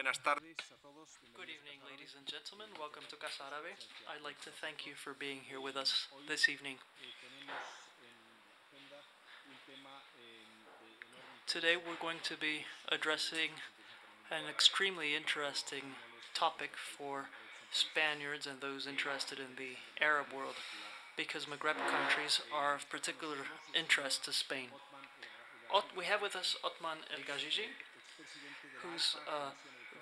buenas tardes. Good evening, ladies and gentlemen. Welcome to Casa Árabe. I'd like to thank you for being here with us this evening. Today we're going to be addressing an extremely interesting topic for Spaniards and those interested in the Arab world, because Maghreb countries are of particular interest to Spain. We have with us Otman El Gajiji, who's uh,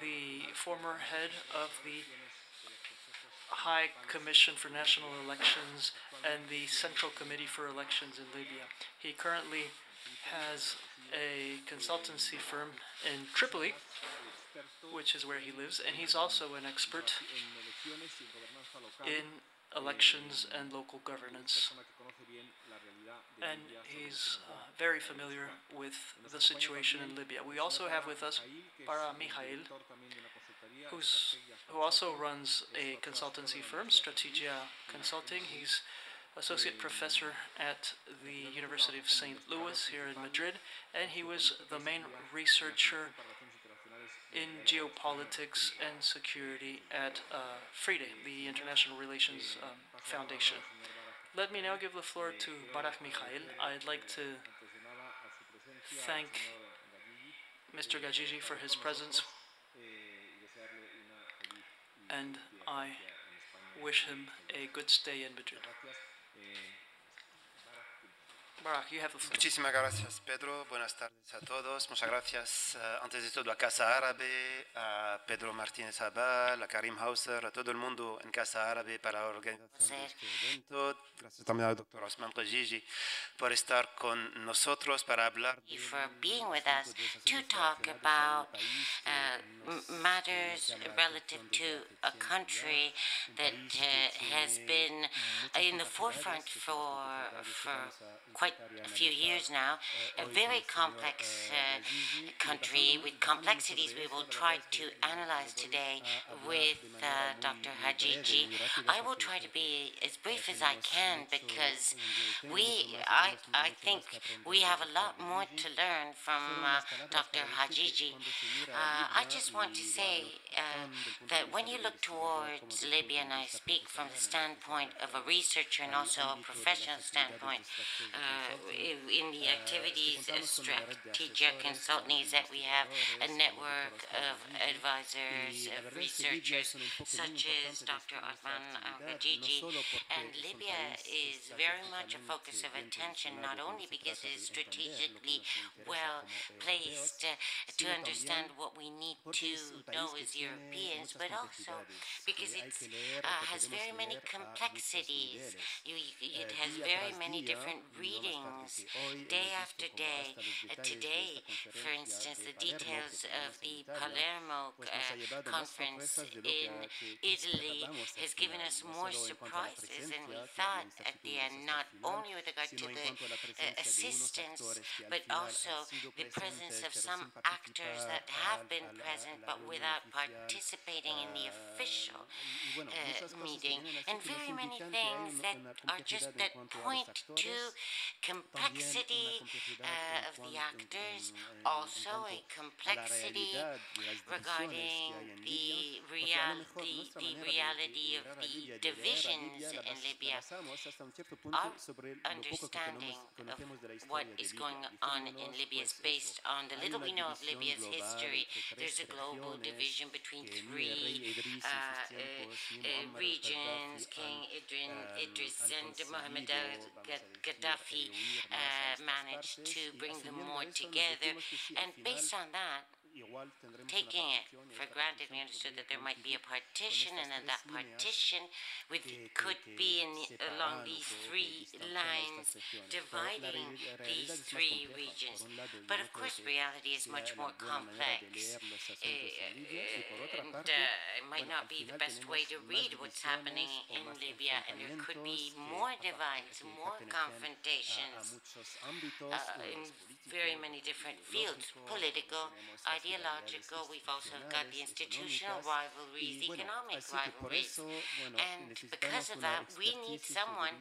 the former head of the High Commission for National Elections and the Central Committee for Elections in Libya. He currently has a consultancy firm in Tripoli, which is where he lives, and he's also an expert in elections and local governance. And he's uh, very familiar with the situation in Libya. We also have with us Barah Mikaïl, who's, who also runs a consultancy firm, Stractegia Consulting. He's associate professor at the University of St. Louis here in Madrid, and he was the main researcher in geopolitics and security at uh, FRIDE, the International Relations um, Foundation. Let me now give the floor to Barah Mikaïl. I'd like to thank Mr. Gajiji for his presence, and I wish him a good stay in Madrid. Muchísimas gracias, Pedro. Buenas tardes a todos. Muchas gracias, uh, antes de todo, a Casa Árabe, a Pedro Martínez Abal, a Karim Hauser, a todo el mundo en Casa Árabe para de este evento. Gracias también al doctor Osman Qajiji por estar con nosotros para hablar de for being with us to talk about uh, matters relative to a country that uh, has been in the forefront for, for quite a few years now. A very complex uh, country with complexities we will try to analyze today with uh, Dr. Gajiji. I will try to be as brief as I can because we, I, I think we have a lot more to learn from uh, Dr. Gajiji. Uh, I just want to say uh, that when you look towards Libya, and I speak from the standpoint of a researcher and also a professional standpoint, uh, in the activities of strategic consultants that we have a network of advisors, uh, of researchers, such as Dr. Othman Al-Gajiji. And Libya is very much a focus of attention, not only because it is strategically well placed uh, to understand what we need to know as Europeans, but also because uh, it uh, has very many complexities. You, it has very many different readings day after day. Uh, today, for instance, the details of the Palermo uh, conference in Italy has given us more surprises than we thought at the end, not only with regard to the uh, assistance, but also the presence of some actors that have been present but without participating in the official uh, meeting, and very many things that are just that point to complexity uh, of the actors, also a complexity regarding the, real, the, reality of the divisions in Libya. Our understanding of what is going on in Libya is based on the little we know of Libya's history. There's a global division between three uh, uh, uh, regions, King Idris, Idris and Muammar al-Gaddafi managed to bring them more together. And based on that, taking it for granted, we understood that there might be a partition, and then that partition with, could be in along these three lines dividing these three regions. But of course, reality is much more complex. Uh, and uh, might not be the best way to read what's happening in Libya, and there could be more divides, more confrontations uh, in very many different fields political, ideological. We've also got the institutional rivalries, economic rivalries. And because of that, we need someone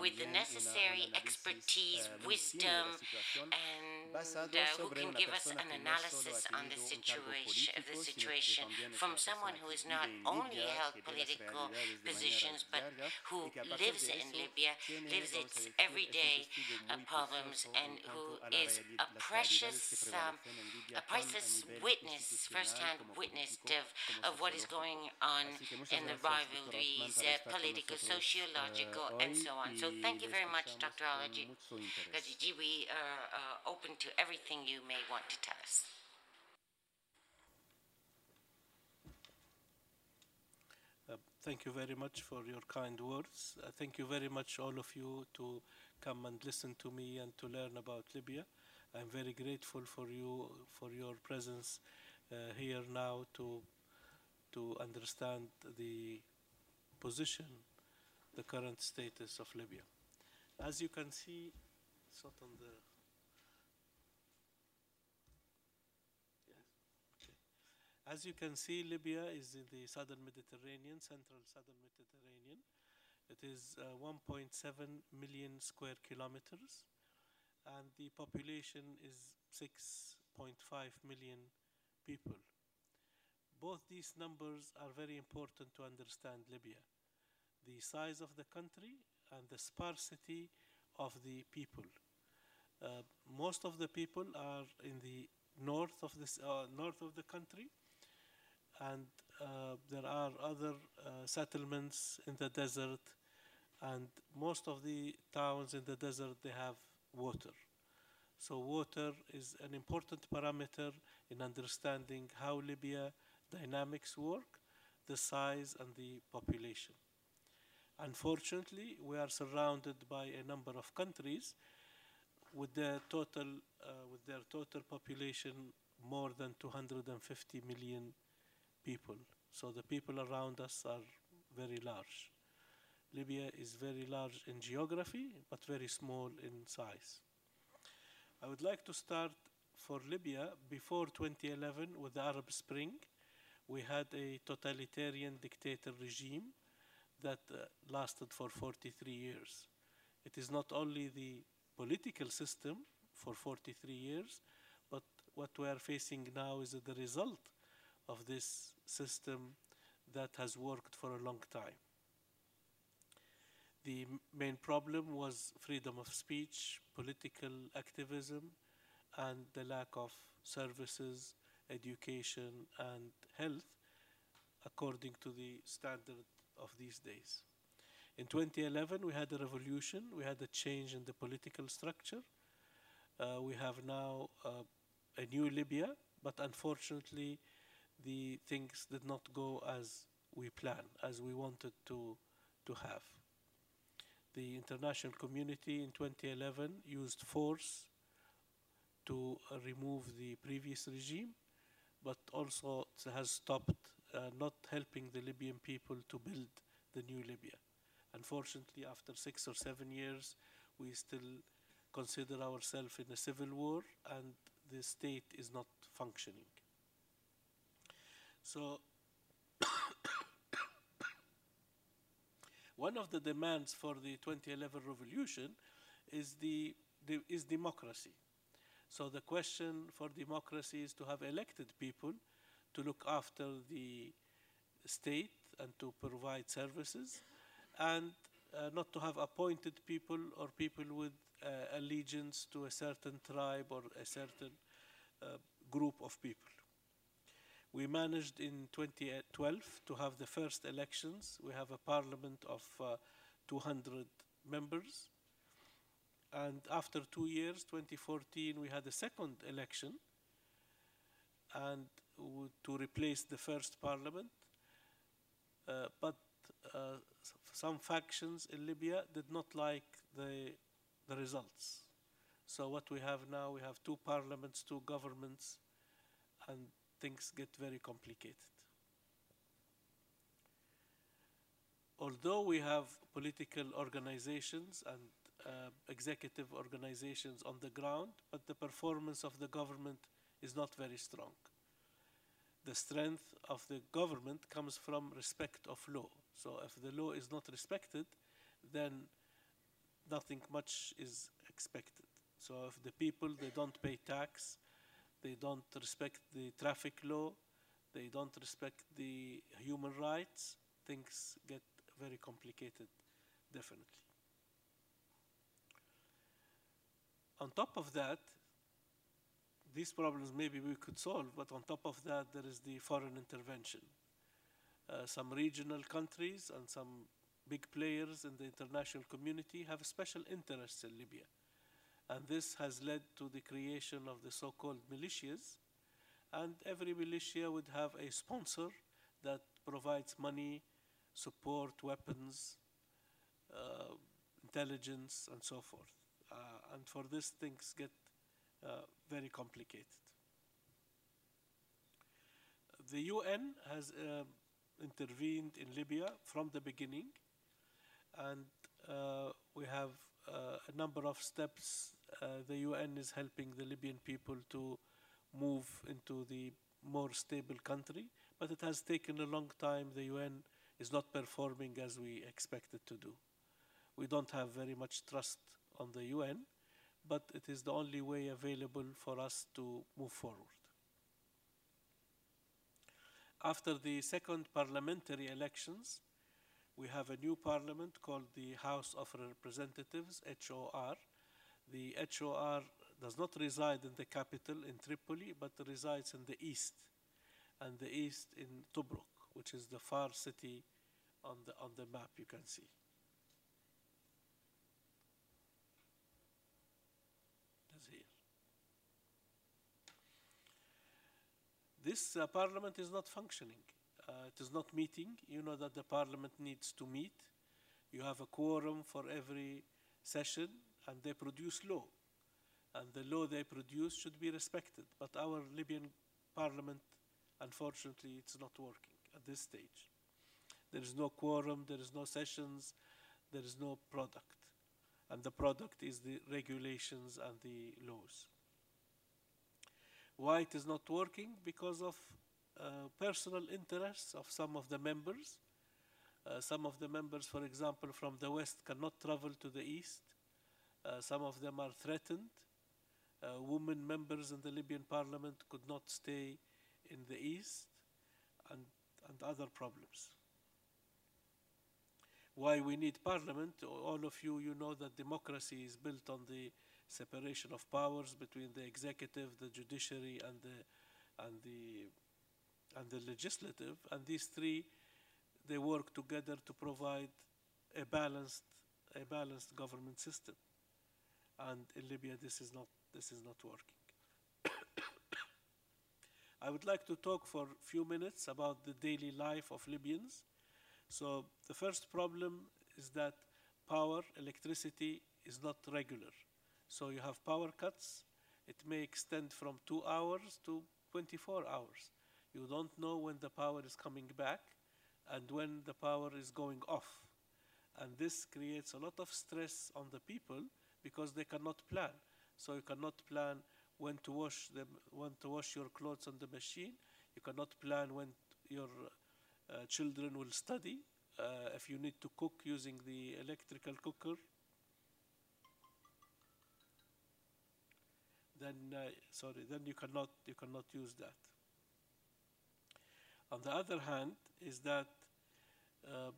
with the necessary expertise, wisdom, and uh, who can give us an analysis on the situation of the situation from someone who has not only held political positions but who lives in Libya, lives its everyday uh, problems, and who is a precious, um, a priceless witness, first-hand witness of, of what is going on in the rivalries, uh, political, sociological, and so on. So thank you very much, Dr. Alaji. We are uh, open to everything you may want to tell us. Uh, thank you very much for your kind words. Uh, thank you very much, all of you, to come and listen to me and to learn about Libya. I'm very grateful for you for your presence uh, here now to to understand the position, the current status of Libya. As you can see, on the As you can see, Libya is in the southern Mediterranean, central southern Mediterranean. It is uh, 1.7 million square kilometers, and the population is 6.5 million people. Both these numbers are very important to understand Libya. The size of the country and the sparsity of the people. Uh, most of the people are in the north of this uh, north of the country, and uh, there are other uh, settlements in the desert and most of the towns in the desert they have water so water is an important parameter in understanding how libya dynamics work the size and the population unfortunately we are surrounded by a number of countries with their total uh, with their total population more than 250 million people. So the people around us are very large. Libya is very large in geography, but very small in size. I would like to start for Libya before 2011 with the Arab Spring. We had a totalitarian dictator regime that uh, lasted for 43 years. It is not only the political system for 43 years, but what we are facing now is the result of this system that has worked for a long time. The main problem was freedom of speech, political activism, and the lack of services, education, and health according to the standard of these days. In 2011, we had a revolution, we had a change in the political structure. Uh, we have now uh, a new Libya, but unfortunately, the things did not go as we planned, as we wanted to, to have. The international community in 2011 used force to remove the previous regime, but also has stopped uh, not helping the Libyan people to build the new Libya. Unfortunately, after six or seven years, we still consider ourselves in a civil war and the state is not functioning. So one of the demands for the 2011 revolution is, the, the, is democracy. So the question for democracy is to have elected people to look after the state and to provide services, and uh, not to have appointed people or people with uh, allegiance to a certain tribe or a certain uh, group of people. We managed in 2012 to have the first elections. We have a parliament of uh, 200 members. And after two years, 2014, we had a second election and to replace the first parliament. Uh, but uh, some factions in Libya did not like the, the results. So what we have now, we have two parliaments, two governments, and things get very complicated. although we have political organizations and uh, executive organizations on the ground, but the performance of the government is not very strong. The strength of the government comes from respect of law. So if the law is not respected, then nothing much is expected. So if the people, they don't pay tax, they don't respect the traffic law, they don't respect the human rights, things get very complicated, definitely. On top of that, these problems maybe we could solve, but on top of that, there is the foreign intervention. Uh, some regional countries and some big players in the international community have special interests in Libya. And this has led to the creation of the so-called militias. And every militia would have a sponsor that provides money, support, weapons, uh, intelligence, and so forth. Uh, and for this, things get uh, very complicated. The UN has uh, intervened in Libya from the beginning, and uh, we have Uh, a number of steps. Uh, the UN is helping the Libyan people to move into the more stable country, but it has taken a long time. The UN is not performing as we expected to do. We don't have very much trust on the UN, but it is the only way available for us to move forward. After the second parliamentary elections, we have a new parliament called the House of Representatives, HOR. The HOR does not reside in the capital in Tripoli, but resides in the east, and the east in Tobruk, which is the far city on the, on the map you can see. This uh, parliament is not functioning. Uh, it is not meeting. You know that the parliament needs to meet. You have a quorum for every session, and they produce law. And the law they produce should be respected. But our Libyan parliament, unfortunately, it's not working at this stage. There is no quorum, there is no sessions, there is no product. And the product is the regulations and the laws. Why it is not working? Because of personal interests of some of the members. Uh, some of the members, for example, from the west cannot travel to the east. Uh, some of them are threatened. Uh, women members in the Libyan parliament could not stay in the east and, and other problems. Why we need parliament, all of you, you know that democracy is built on the separation of powers between the executive, the judiciary, and the and the and the legislative, and these three they work together to provide a balanced a balanced government system. And in Libya, this is not this is not working. I would like to talk for a few minutes about the daily life of Libyans. So the first problem is that power, electricity, is not regular. So you have power cuts. It may extend from two hours to 24 hours. You don't know when the power is coming back and when the power is going off. And this creates a lot of stress on the people because they cannot plan. So you cannot plan when to wash them, when to wash your clothes on the machine. You cannot plan when your uh, children will study. Uh, if you need to cook using the electrical cooker, then uh, sorry, then you cannot you cannot use that. On the other hand, is that uh,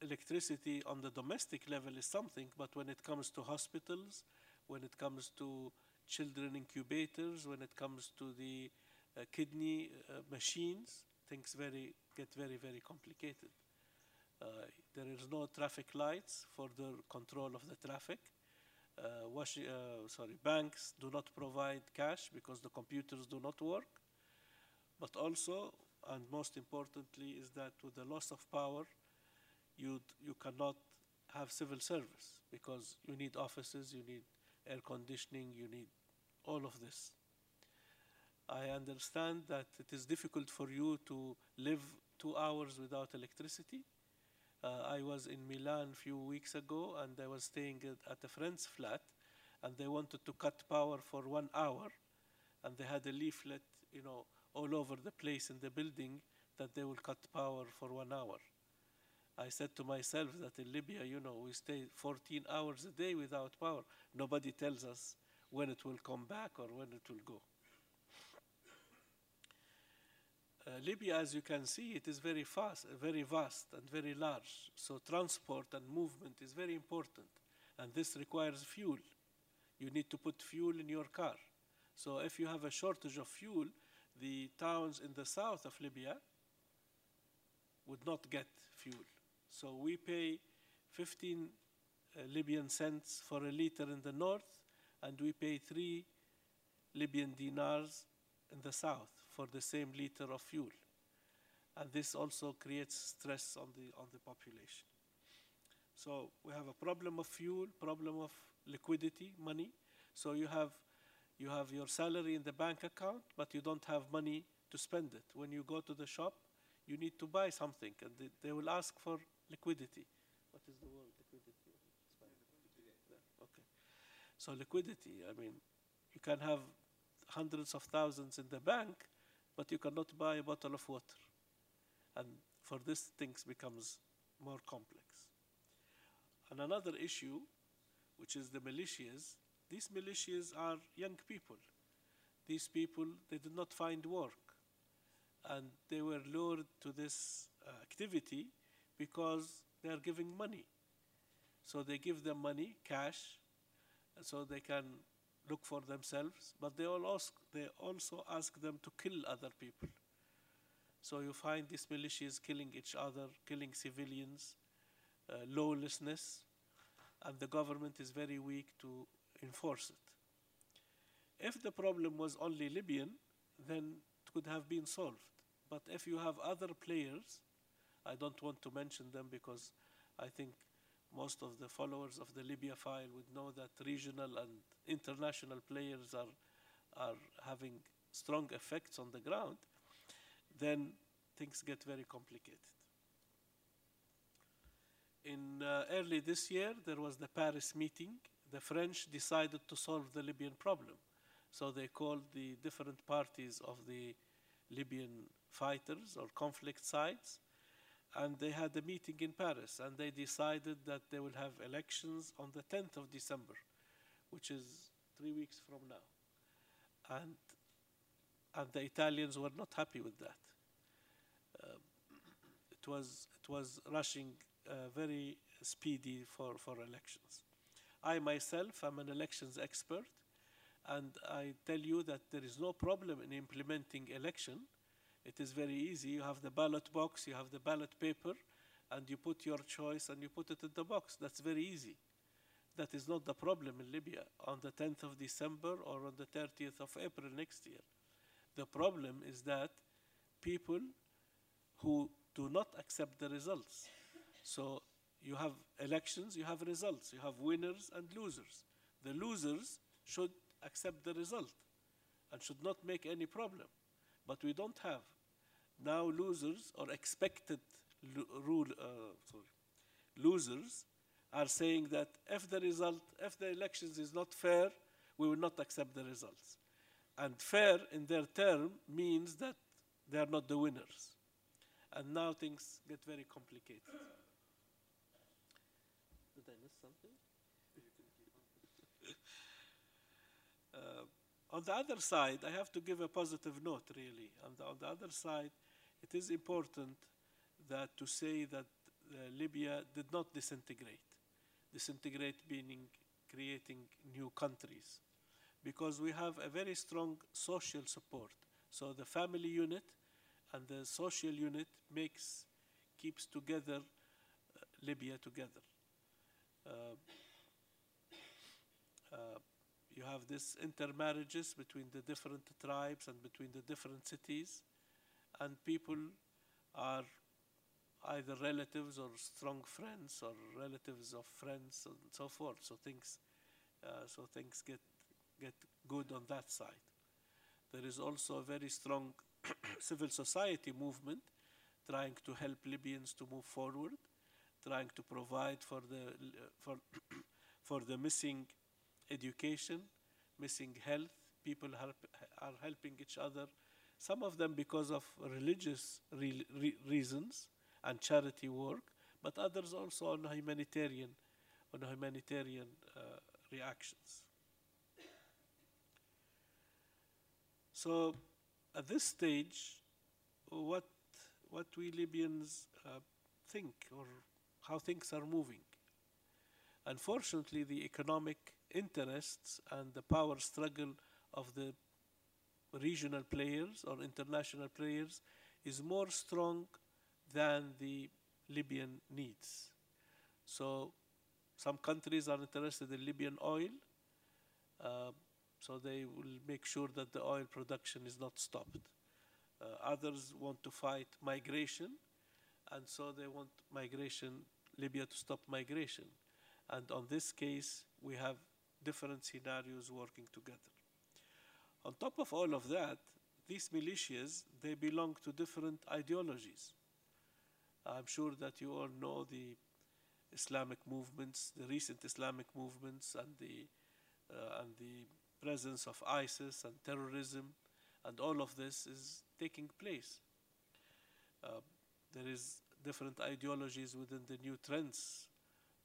electricity on the domestic level is something, but when it comes to hospitals, when it comes to children incubators, when it comes to the uh, kidney uh, machines, things very get very very complicated. Uh, there is no traffic lights for the control of the traffic. Uh, uh, sorry, banks do not provide cash because the computers do not work. But also, and most importantly, is that with the loss of power, you you cannot have civil service because you need offices, you need air conditioning, you need all of this. I understand that it is difficult for you to live two hours without electricity. Uh, I was in Milan a few weeks ago and I was staying at, at a friend's flat and they wanted to cut power for one hour and they had a leaflet, you know, all over the place in the building that they will cut power for one hour. I said to myself that in Libya, you know, we stay 14 hours a day without power. Nobody tells us when it will come back or when it will go. Uh, Libya, as you can see, it is very fast, very vast and very large. So transport and movement is very important. And this requires fuel. You need to put fuel in your car. So if you have a shortage of fuel, the towns in the south of Libya would not get fuel. So we pay 15 uh, Libyan cents for a liter in the north, and we pay 3 Libyan dinars in the south for the same liter of fuel. And this also creates stress on the, on the population. So we have a problem of fuel, problem of liquidity, money. So you have, you have your salary in the bank account, but you don't have money to spend it. When you go to the shop, you need to buy something, and they, they will ask for liquidity. What is the word liquidity? Okay. So liquidity, I mean, you can have hundreds of thousands in the bank, but you cannot buy a bottle of water. And for this, things becomes more complex. And another issue, which is the militias, these militias are young people. These people, they did not find work. And they were lured to this uh, activity because they are giving money. So they give them money, cash, so they can look for themselves, but they, all ask, they also ask them to kill other people. So you find these militias killing each other, killing civilians, uh, lawlessness, and the government is very weak to enforce it. If the problem was only Libyan, then it could have been solved. But if you have other players, I don't want to mention them because I think most of the followers of the Libya file would know that regional and international players are, are having strong effects on the ground, then things get very complicated. In uh, early this year, there was the Paris meeting. The French decided to solve the Libyan problem. So they called the different parties of the Libyan fighters or conflict sides and they had a meeting in Paris, and they decided that they will have elections on the 10th of December, which is three weeks from now. And, and the Italians were not happy with that. Uh, it, was, it was rushing uh, very speedy for, for elections. I myself am an elections expert, and I tell you that there is no problem in implementing election it is very easy. You have the ballot box, you have the ballot paper, and you put your choice and you put it in the box. That's very easy. That is not the problem in Libya on the 10th of December or on the 30th of April next year. The problem is that people who do not accept the results. So you have elections, you have results, you have winners and losers. The losers should accept the result and should not make any problem but we don't have. Now losers or expected lo rule, uh, sorry, losers are saying that if the result, if the elections is not fair, we will not accept the results. And fair in their term means that they are not the winners. And now things get very complicated. Something? uh, on the other side, I have to give a positive note, really. On the, on the other side, it is important that to say that uh, Libya did not disintegrate. Disintegrate meaning creating new countries. Because we have a very strong social support. So the family unit and the social unit makes, keeps together uh, Libya together. Uh, uh you have this intermarriages between the different tribes and between the different cities, and people are either relatives or strong friends or relatives of friends and so forth. So things, uh, so things get get good on that side. There is also a very strong civil society movement trying to help Libyans to move forward, trying to provide for the, for, for the missing education, missing health. People help, are helping each other, some of them because of religious re re reasons and charity work, but others also on humanitarian, on humanitarian uh, reactions. So at this stage, what, what we Libyans uh, think or how things are moving. Unfortunately, the economic interests and the power struggle of the regional players or international players is more strong than the Libyan needs. So some countries are interested in Libyan oil, uh, so they will make sure that the oil production is not stopped. Uh, others want to fight migration, and so they want migration, Libya to stop migration. And on this case, we have different scenarios working together. On top of all of that, these militias, they belong to different ideologies. I'm sure that you all know the Islamic movements, the recent Islamic movements, and the, uh, and the presence of ISIS and terrorism, and all of this is taking place. Uh, there is different ideologies within the new trends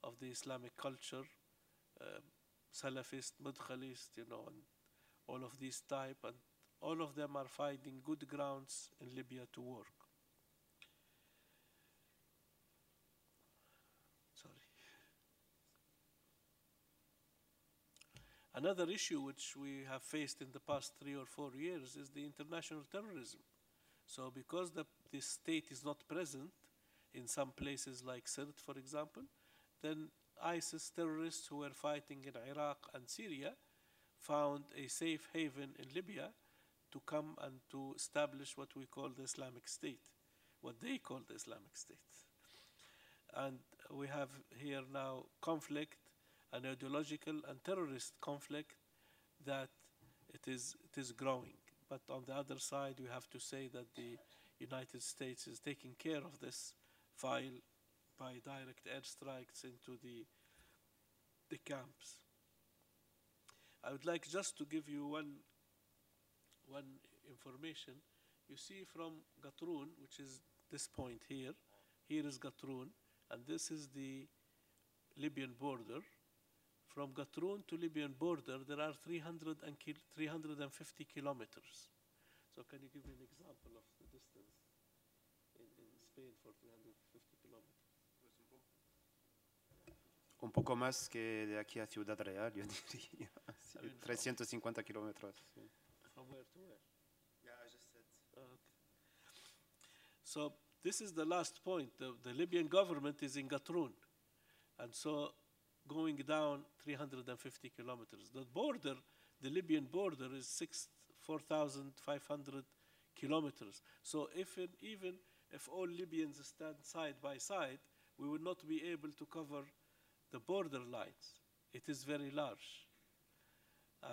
of the Islamic culture, uh, Salafist, Madkhalist, you know, and all of these type, and all of them are finding good grounds in Libya to work. Sorry. Another issue which we have faced in the past three or four years is the international terrorism. So because the, the state is not present in some places like Sirte, for example, then ISIS terrorists who were fighting in Iraq and Syria found a safe haven in Libya to come and to establish what we call the Islamic State, what they call the Islamic State. And we have here now conflict, an ideological and terrorist conflict that it is, it is growing. But on the other side, we have to say that the United States is taking care of this file by direct airstrikes into the, the camps. I would like just to give you one, one information. You see from Gatroun, which is this point here, here is Gatroun, and this is the Libyan border. From Gatroun to Libyan border, there are 300 and 350 kilometers. So can you give me an example of the distance in, in Spain for 350 kilometers? Un poco más que de aquí a Ciudad Real, yo diría. Sí, 350 kilómetros. Sí. From where to where? Yeah, I just said. Ah, okay. So this is the last point. The, the Libyan government is in Gatroun. And so going down 350 kilometers. The border, the Libyan border is 6, 4,500 kilometers. So if in, even if all Libyans stand side by side, we will not be able to cover the border lines. It is very large.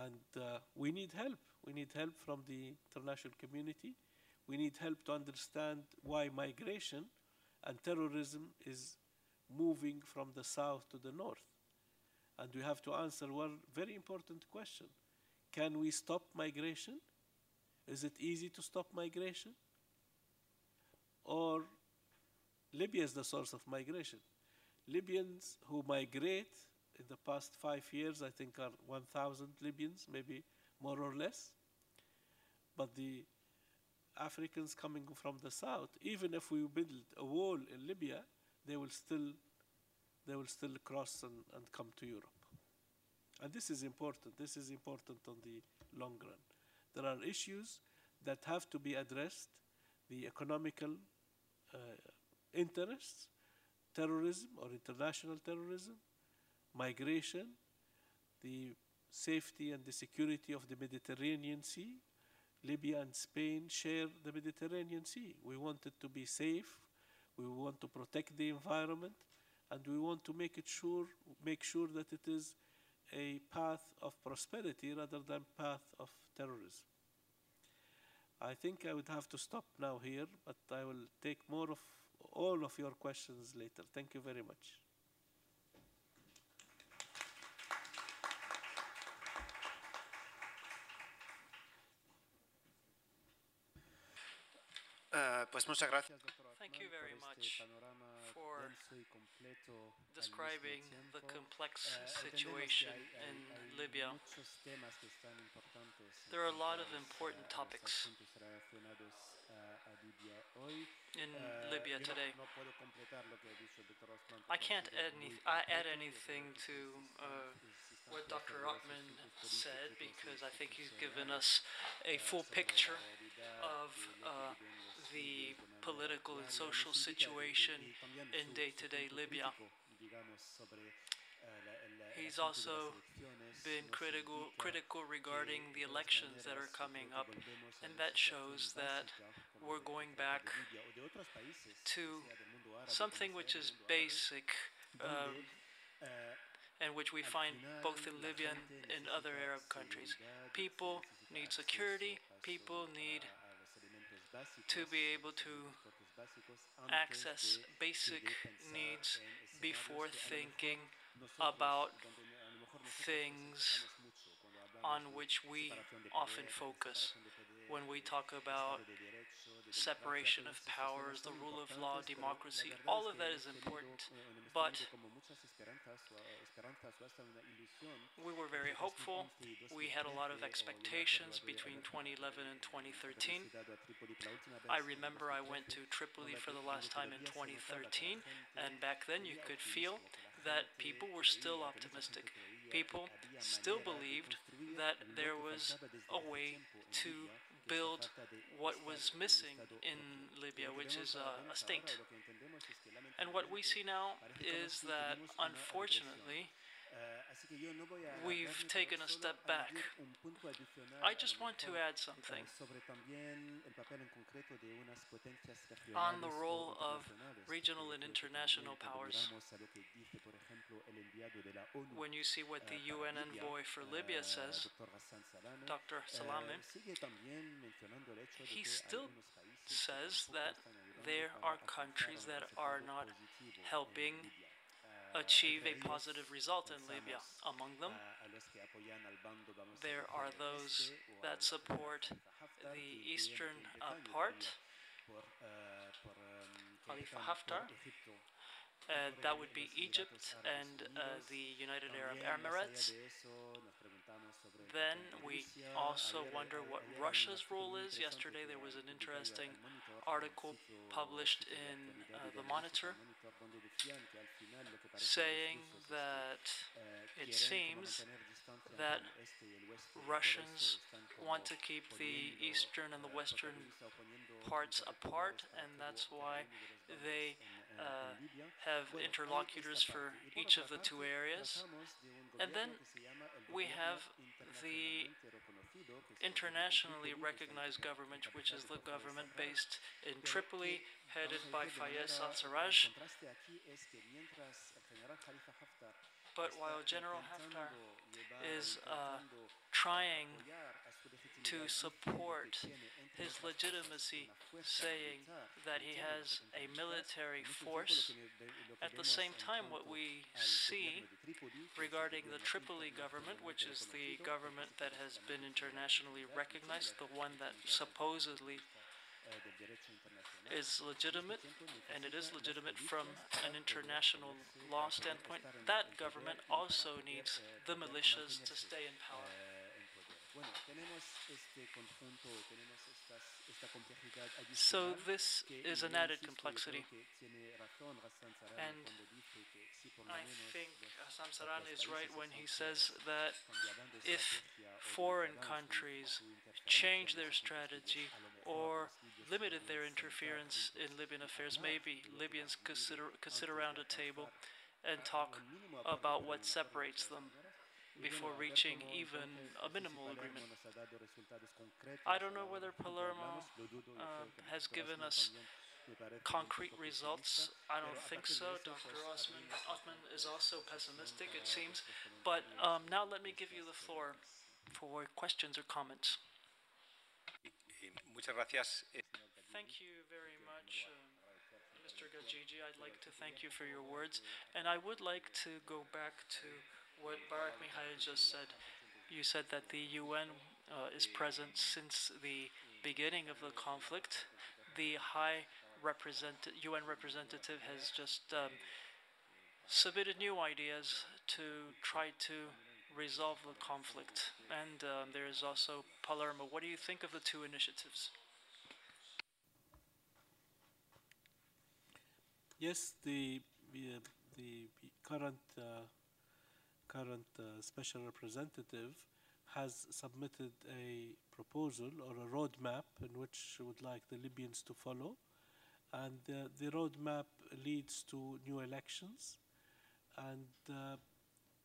And uh, we need help. We need help from the international community. We need help to understand why migration and terrorism is moving from the south to the north. And we have to answer one very important question. Can we stop migration? Is it easy to stop migration? Or Libya is the source of migration. Libyans who migrate in the past five years, I think, are 1,000 Libyans, maybe more or less. But the Africans coming from the south, even if we build a wall in Libya, they will still, they will still cross and, and come to Europe. And this is important. This is important on the long run. There are issues that have to be addressed, the economical uh, interests, terrorism or international terrorism, migration, the safety and the security of the Mediterranean Sea. Libya and Spain share the Mediterranean Sea. We want it to be safe. We want to protect the environment, and we want to make it sure, make sure that it is a path of prosperity rather than path of terrorism. I think I would have to stop now here, but I will take more of all of your questions later. Thank you very much. Uh, pues muchas gracias, doctor Thank you very much panorama for denso y completo al mismo describing the complex Eh, situation in Libya. muchos temas que están importantes en There are a lot of important eh, topics asuntos relacionados a- a Libia hoy. in Eh, Libya today. no puedo completar lo que ha dicho el doctor Osman, I can't add, any, I add anything to uh, what Dr. de los Ottman asuntos said because I think he's given us a eh, full picture of de lo que uh, the political and social situation in Libya. eh, la- el- el He's also been critical, critical regarding the elections that are coming up, and that shows that we're going back to something which is basic, uh, and which we find both in Libya and in other Arab countries. People need security, people need a- a los alimentos básicos, to be able to access basic needs before thinking about things on which we often focus when we talk about separation of powers, the rule of law, democracy, all of that is important. but We were very hopeful. We had a lot of expectations between 2011 and 2013. I remember I went to Tripoli for the last time in todavía se notaba que la 2013, and back then you could feel that people were still optimistic. People still believed that there was a way to build what was missing in. Libya, which is a, a state. And what we see now is that unfortunately, we've taken a step back. I just want to add something sobre también el papel en concreto de unas potencias on the role of regional and international powers. miramos a lo que dice, por ejemplo, el enviado de la ONU, when you see what the eh, UN envoy for Libya eh, says, Dr. Salame, eh, sigue también mencionando el hecho de he still algunos países que says that there are countries that are not helping achieve a positive result in Libya. Among them, a, a los que apoyan al bando, vamos a there are those that support the eastern uh, part, todavía por, por, em, que Khalifa Haftar. uh, that would be Egypt and uh, the United Arab También, más allá Emirates. de eso, nos preguntamos sobre el Then we also wonder what ayer hay un Russia's role is. Yesterday there was an interesting article published in uh, the Monitor análisis del Monitor, donde decían que al final lo que parece saying los rusos es que, that eh, it seems that entre el este y el oeste, y por eso Russians want to keep the eastern and the western parts apart, and that's why they uh, have interlocutors for each of the two areas. And then we have the internationally recognized government, which is the government based in Tripoli, headed by Fayez al-Sarraj. But while General Haftar is, uh, trying to support his legitimacy, saying that he has a military force, at the same time, what we see regarding the Tripoli government, which is the government that has been internationally recognized, the one that supposedly is legitimate, and it is legitimate from an international law standpoint, that government also needs the militias to stay in power. So this is an added complexity. creo que tiene razón Hassan Sarani And cuando dice que si por lo I think Hassan Saran is right when he says that if foreign countries su interferencia change their strategy libios, a lo mejor or limited their interference in Libyan affairs, maybe de lo que Libyans could sit, could sit around a table and talk about what un acuerdo de separates them before bueno, a ver reaching even a no sé si minimal agreement. nos ha dado resultados concretos I don't know whether Palermo hablamos, lo dudo, yo um, creo que el has given us también me parece un concrete results. I don't think so. Dr. Osman, Osman is also pessimistic, it seems. But um, now let me give you the floor for questions or comments. Thank you very much, uh, Mr. Gajiji. I'd like to thank you for your words. And I would like to go back to what Barah Mikaïl just said. You said that the UN uh, is present since the beginning of the conflict. The High represent UN representative has just um, submitted new ideas to try to resolve the conflict. And um, there is also Palermo. What do you think of the two initiatives? Yes, the uh, the current uh, current uh, special representative has submitted a proposal or a roadmap in which would like the Libyans to follow, and the roadmap leads to new elections, and uh,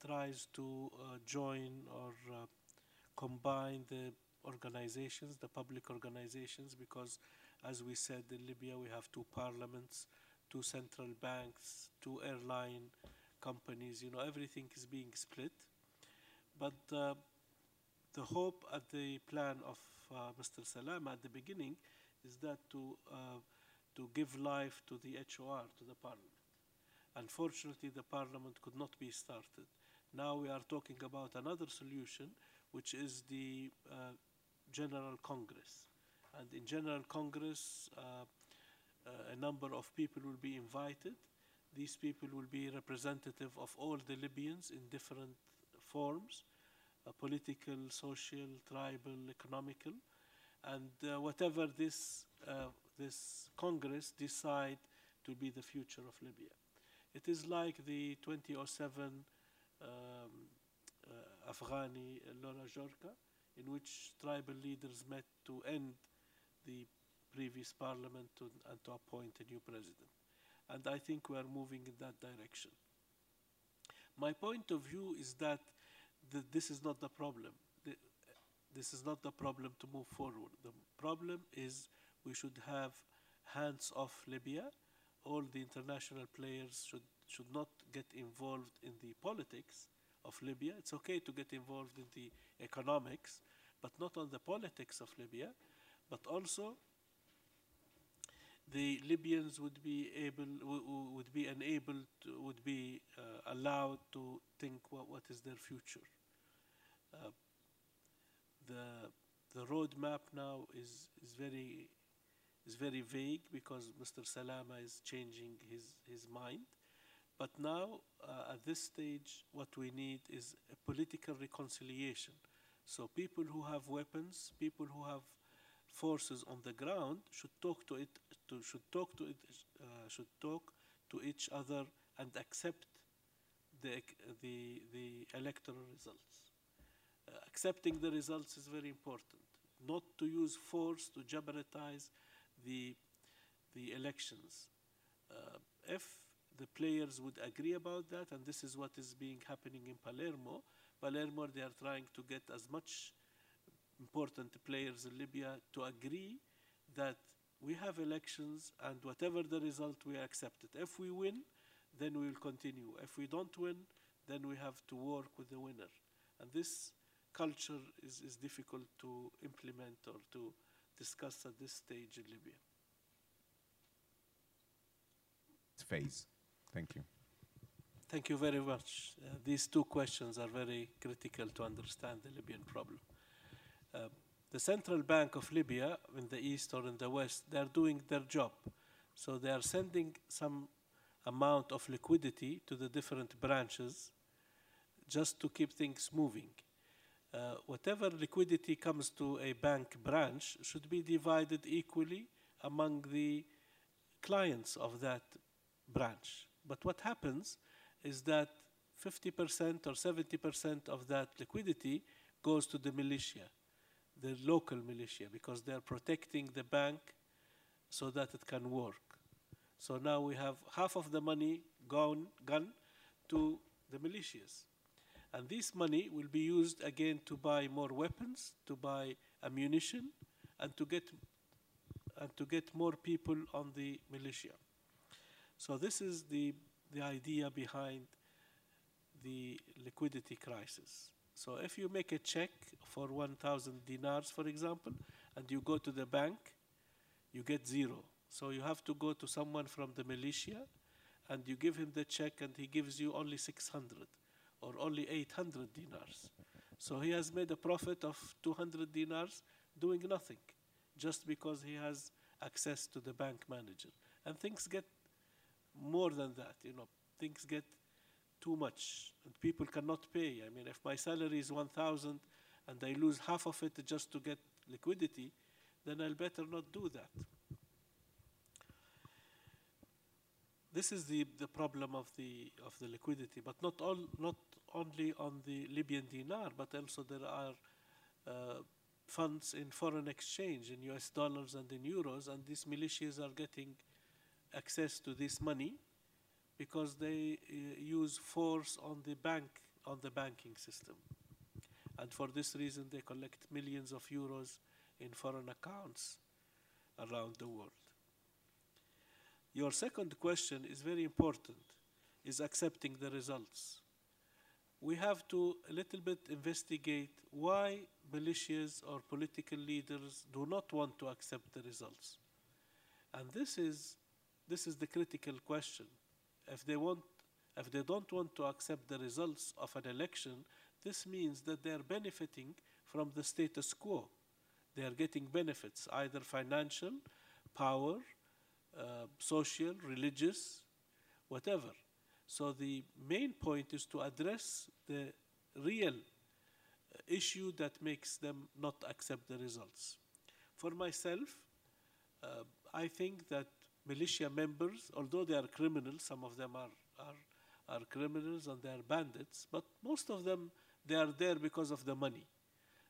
tries to uh, join or uh, combine the organizations, the public organizations, because as we said in Libya, we have two parliaments two central banks, two airline companies, you know, everything is being split. But uh, the hope at the plan of uh, Mr. Salamé at the beginning is that to, uh, to give life to the HOR, to the parliament. Unfortunately, the parliament could not be started. Now we are talking about another solution, which is the uh, General Congress. And in General Congress, uh, a number of people will be invited. These people will be representative of all the Libyans in different forms, uh, political, social, tribal, economical, and uh, whatever this, this Congress decide to be the future of Libya. It is like the 2007 um, uh, Afghani Loya Jirga, in which tribal leaders met to end the previous parliament to, and to appoint a new president. And I think we are moving in that direction. My point of view is that the, this is not the problem. The, this is not the problem to move forward. The problem is we should have hands off Libya. All the international players should, should not get involved in the politics of Libya. It's okay to get involved in the economics, but not on the politics of Libya, but also the Libyans would be able, would be enabled, would be uh, allowed to think what, what is their future. Uh, the the roadmap now is is very is very vague because Mr. Salamé is changing his his mind. But now, uh, at this stage, what we need is a political reconciliation. So people who have weapons, people who have forces on the ground should talk to it to, should talk to it uh, should talk to each other and accept the the the electoral results. Uh, accepting the results is very important. Not to use force to jeopardize the the elections. Uh, if the players would agree about that, and this is what is being happening in Palermo. Palermo, they are trying to get as much important players in Libya to agree that we have elections and whatever the result, we accept it. If we win, then we will continue. If we don't win, then we have to work with the winner. And this culture is, is difficult to implement or to discuss at this stage in Libya. Phase. Thank you. Thank you very much. Uh, these two questions are very critical to understand the Libyan problem. Uh, the central bank of Libya in the east or in the west, they're doing their job. So they are sending some amount of liquidity to the different branches just to keep things moving. Uh, whatever liquidity comes to a bank branch should be divided equally among the clients of that branch. But what happens is that 50% or 70% of that liquidity goes to the militia the local militia because they are protecting the bank so that it can work. So now we have half of the money gone, gone to the militias. And this money will be used again to buy more weapons, to buy ammunition, and to get, and to get more people on the militia. So this is the, the idea behind the liquidity crisis. So if you make a check for 1,000 dinars, for example, and you go to the bank, you get zero. So you have to go to someone from the militia and you give him the check and he gives you only 600 or only 800 dinars. So he has made a profit of 200 dinars doing nothing just because he has access to the bank manager. And things get more than that, you know, things get too much and people cannot pay. I mean, if my salary is 1,000 and I lose half of it just to get liquidity, then I'll better not do that. This is the, the problem of the, of the liquidity, but not, all, not only on the Libyan dinar, but also there are uh, funds in foreign exchange, in US dollars and in euros, and these militias are getting access to this money because they uh, use force on the bank, on the banking system. And for this reason, they collect millions of euros in foreign accounts around the world. Your second question is very important, is accepting the results. We have to a little bit investigate why militias or political leaders do not want to accept the results. And this is, this is the critical question. If they, want, if they don't want to accept the results of an election, this means that they are benefiting from the status quo. They are getting benefits, either financial, power, uh, social, religious, whatever. So the main point is to address the real uh, issue that makes them not accept the results. For myself, uh, I think that militia members, although they are criminals, some of them are, are, are criminals and they are bandits, but most of them, they are there because of the money.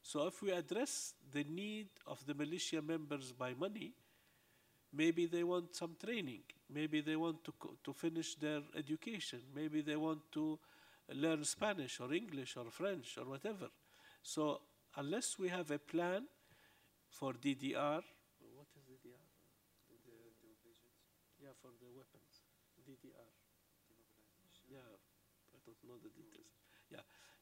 So if we address the need of the militia members by money, Maybe they want some training. Maybe they want to, to finish their education. Maybe they want to learn Spanish or English or French or whatever. So unless we have a plan for DDR, what is DDR? yeah, for the weapons, DDR. Yeah, I don't the details. Yeah,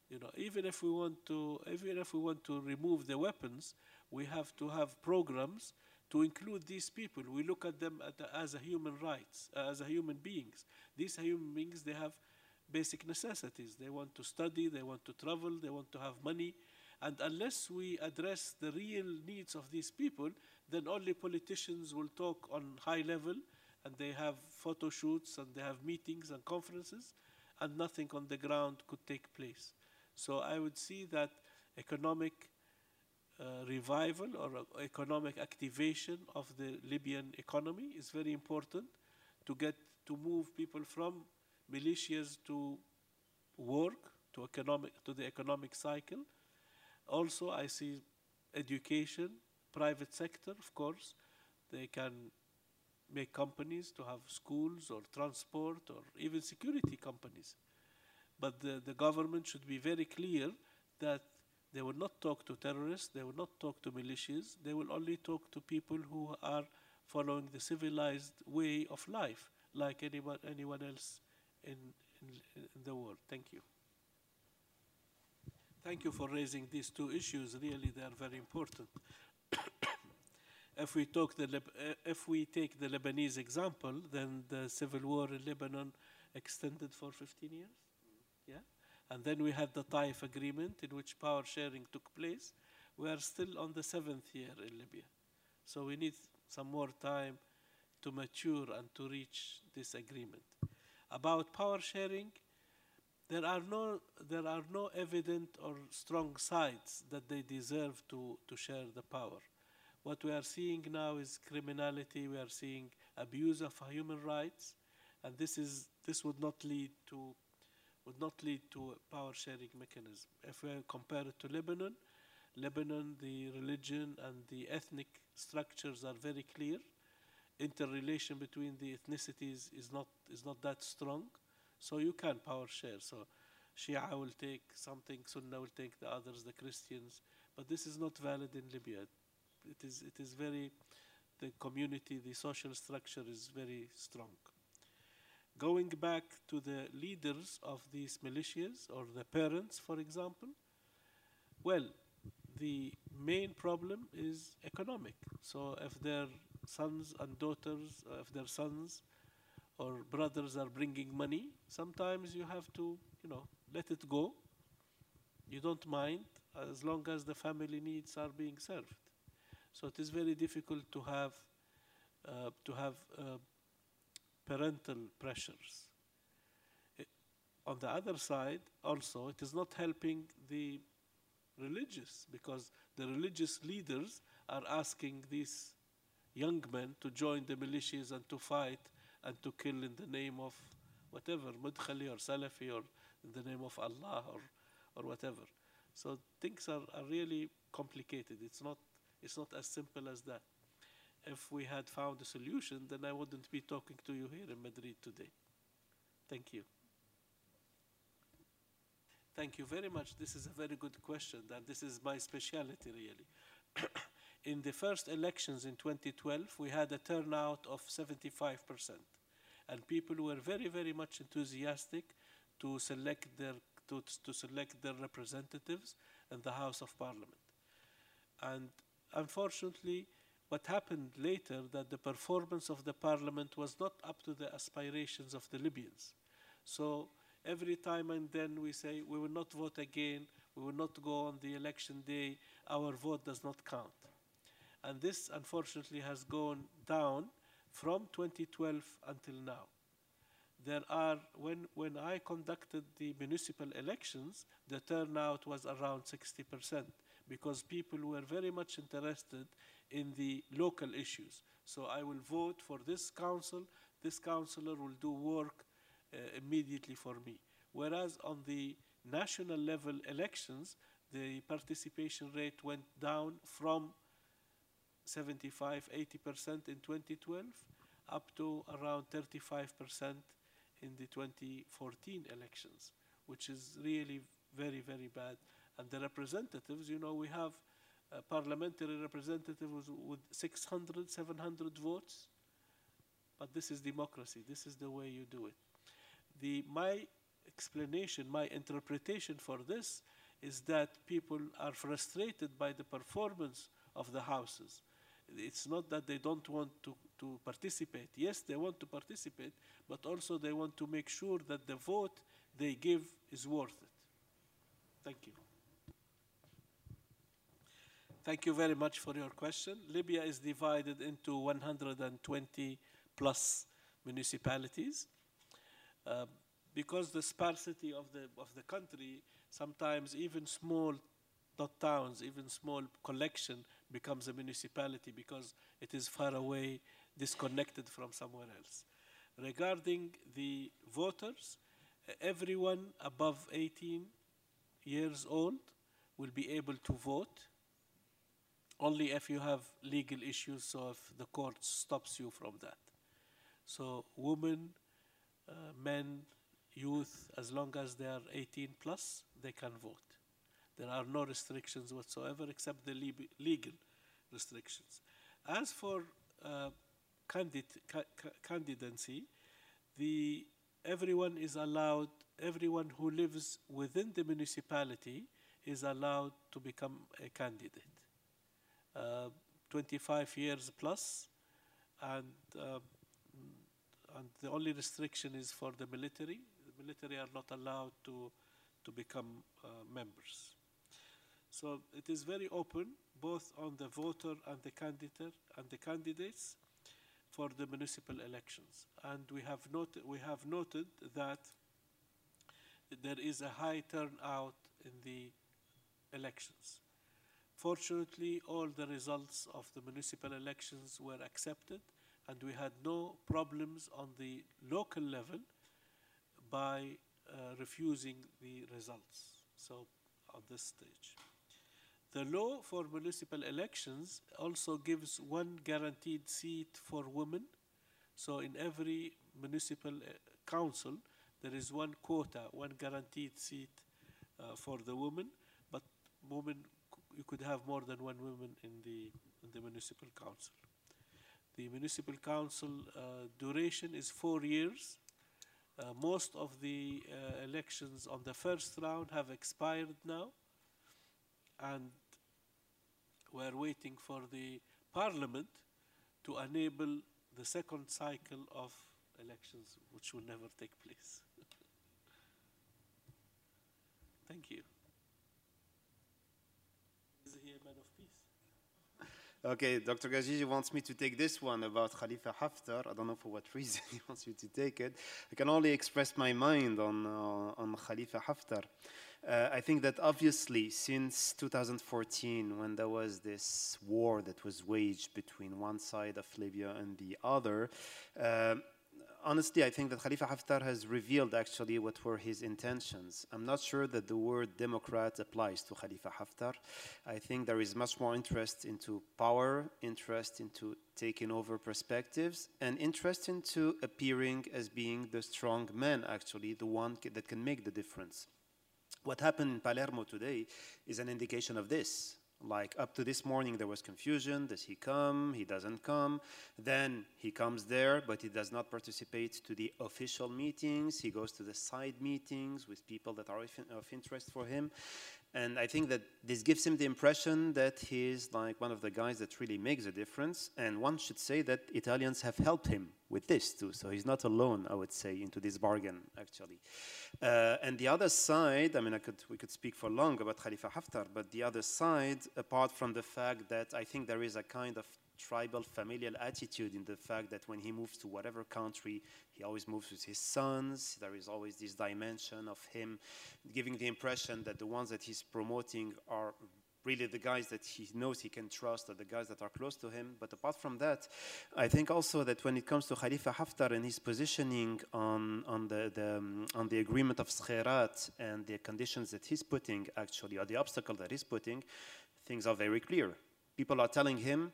you know, even if we want to, even if we want to remove the weapons, we have to have programs to include these people. We look at them at as a human rights, uh, as a human beings. These human beings, they have basic necessities. They want to study, they want to travel, they want to have money. And unless we address the real needs of these people, then only politicians will talk on high level and they have photo shoots and they have meetings and conferences and nothing on the ground could take place. So I would see that economic uh, revival or uh, economic activation of the Libyan economy is very important to get to move people from militias to work to economic to the economic cycle. Also, I see education, private sector, of course, they can make companies to have schools or transport or even security companies. But the, the government should be very clear that they will not talk to terrorists, they will not talk to militias, they will only talk to people who are following the civilized way of life, like anyone, anyone else in, in, in the world. Thank you. Thank you for raising these two issues. Really, they are very important. If we talk the uh, if we take the Lebanese example, then the civil war in Lebanon extended for 15 years. Yeah. And then we had the Taif agreement in which power sharing took place. We are still on the seventh year in Libya. So we need some more time to mature and to reach this agreement. About power sharing, there are no, there are no evident or strong sides that they deserve to, to share the power. What we are seeing now is criminality, we are seeing abuse of human rights, and this, is, this would not lead to would not lead to a power sharing mechanism. If we compare it to Lebanon, Lebanon, the religion and the ethnic structures are very clear. Interrelation between the ethnicities is not, is not that strong. So you can power share. So Shia will take something, Sunnah will take the others, the Christians. But this is not valid in Libya. It is, it is very, the community, the social structure is very strong. Going back to the leaders of these militias or the parents, for example, well, the main problem is economic. So if their sons and daughters, uh, if their sons or brothers are bringing money, sometimes you have to, you know, let it go. You don't mind as long as the family needs are being served. So it is very difficult to have uh, to have uh, parental pressures. It, on the other side, also, it is not helping the religious because the religious leaders are asking these young men to join the militias and to fight and to kill in the name of whatever, Madkhali or Salafi or in the name of Allah or, or whatever. So things are, are really complicated. It's not, it's not as simple as that. If we had found a solution, then I wouldn't be talking to you here in Madrid today. Thank you. Thank you very much. This is a very good question, and this is my specialty, really. in the first elections in 2012, we had a turnout of 75%, and people were very, very much enthusiastic to select their to, to select their representatives in the House of Parliament. And unfortunately, what happened later that the performance of the parliament was not up to the aspirations of the Libyans. So every time and then we say we will not vote again, we will not go on the election day, our vote does not count. And this unfortunately has gone down from 2012 until now. There are, when, when I conducted the municipal elections, the turnout was around 60% because people were very much interested in the local issues. So I will vote for this council, this councillor will do work uh, immediately for me. Whereas on the national level elections, the participation rate went down from 75, 80% in 2012 up to around 35% in the 2014 elections, which is really very, very bad. And the representatives, you know, we have a parliamentary representatives with 600, 700 votes, but this is democracy. This is the way you do it. The, my explanation, my interpretation for this is that people are frustrated by the performance of the houses. It's not that they don't want to, to participate. Yes, they want to participate, but also they want to make sure that the vote they give is worth it. Thank you. Thank you very much for your question. Libya is divided into 120 plus municipalities. Uh, because the sparsity of the, of the country, sometimes even small, not towns, even small collection becomes a municipality because it is far away, disconnected from somewhere else. Regarding the voters, everyone above 18 years old will be able to vote only if you have legal issues, so if the court stops you from that. So women, uh, men, youth, as long as they are 18 plus, they can vote. There are no restrictions whatsoever except the legal restrictions. As for uh, candid ca candidacy, the, everyone is allowed, everyone who lives within the municipality is allowed to become a candidate. Uh, 25 years plus, and, uh, and the only restriction is for the military. The military are not allowed to, to become uh, members. So it is very open, both on the voter and the candidate and the candidates for the municipal elections. And we have, noted, we have noted that there is a high turnout in the elections. Fortunately, all the results of the municipal elections were accepted, and we had no problems on the local level by uh, refusing the results. So, on this stage. The law for municipal elections also gives one guaranteed seat for women. So, in every municipal uh, council, there is one quota, one guaranteed seat uh, for the women, but women you could have more than one woman in the, in the municipal council. The municipal council uh, duration is four years. Uh, most of the uh, elections on the first round have expired now, and we're waiting for the parliament to enable the second cycle of elections, which will never take place. Thank you. Man of peace? Okay, Dr. Gajiji wants me to take this one about Khalifa Haftar. I don't know for what reason he wants you to take it. I can only express my mind on, uh, on Khalifa Haftar. Uh, I think that obviously since 2014, when there was this war that was waged between one side of Libya and the other, uh, honestly, I think that Khalifa Haftar has revealed actually what were his intentions. I'm not sure that the word Democrat applies to Khalifa Haftar. I think there is much more interest into power, interest into taking over perspectives, and interest into appearing as being the strong man, actually, the one that can make the difference. What happened in Palermo today is an indication of this. Like up to this morning, there was confusion. Does he come? He doesn't come. Then he comes there, but he does not participate to the official meetings. He goes to the side meetings with people that are of interest for him. And I think that this gives him the impression that he's like one of the guys that really makes a difference. And one should say that Italians have helped him with this too. So he's not alone, I would say, into this bargain, actually. Uh, and the other side, I mean, I could, we could speak for long about Khalifa Haftar, but the other side, apart from the fact that I think there is a kind of tribal familial attitude in the fact that when he moves to whatever country, he always moves with his sons. There is always this dimension of him giving the impression that the ones that he's promoting are really the guys that he knows he can trust or the guys that are close to him. But apart from that, I think also that when it comes to Khalifa Haftar and his positioning on, on, the, the um, on the agreement of Skhirat and the conditions that he's putting, actually, or the obstacle that he's putting, things are very clear. People are telling him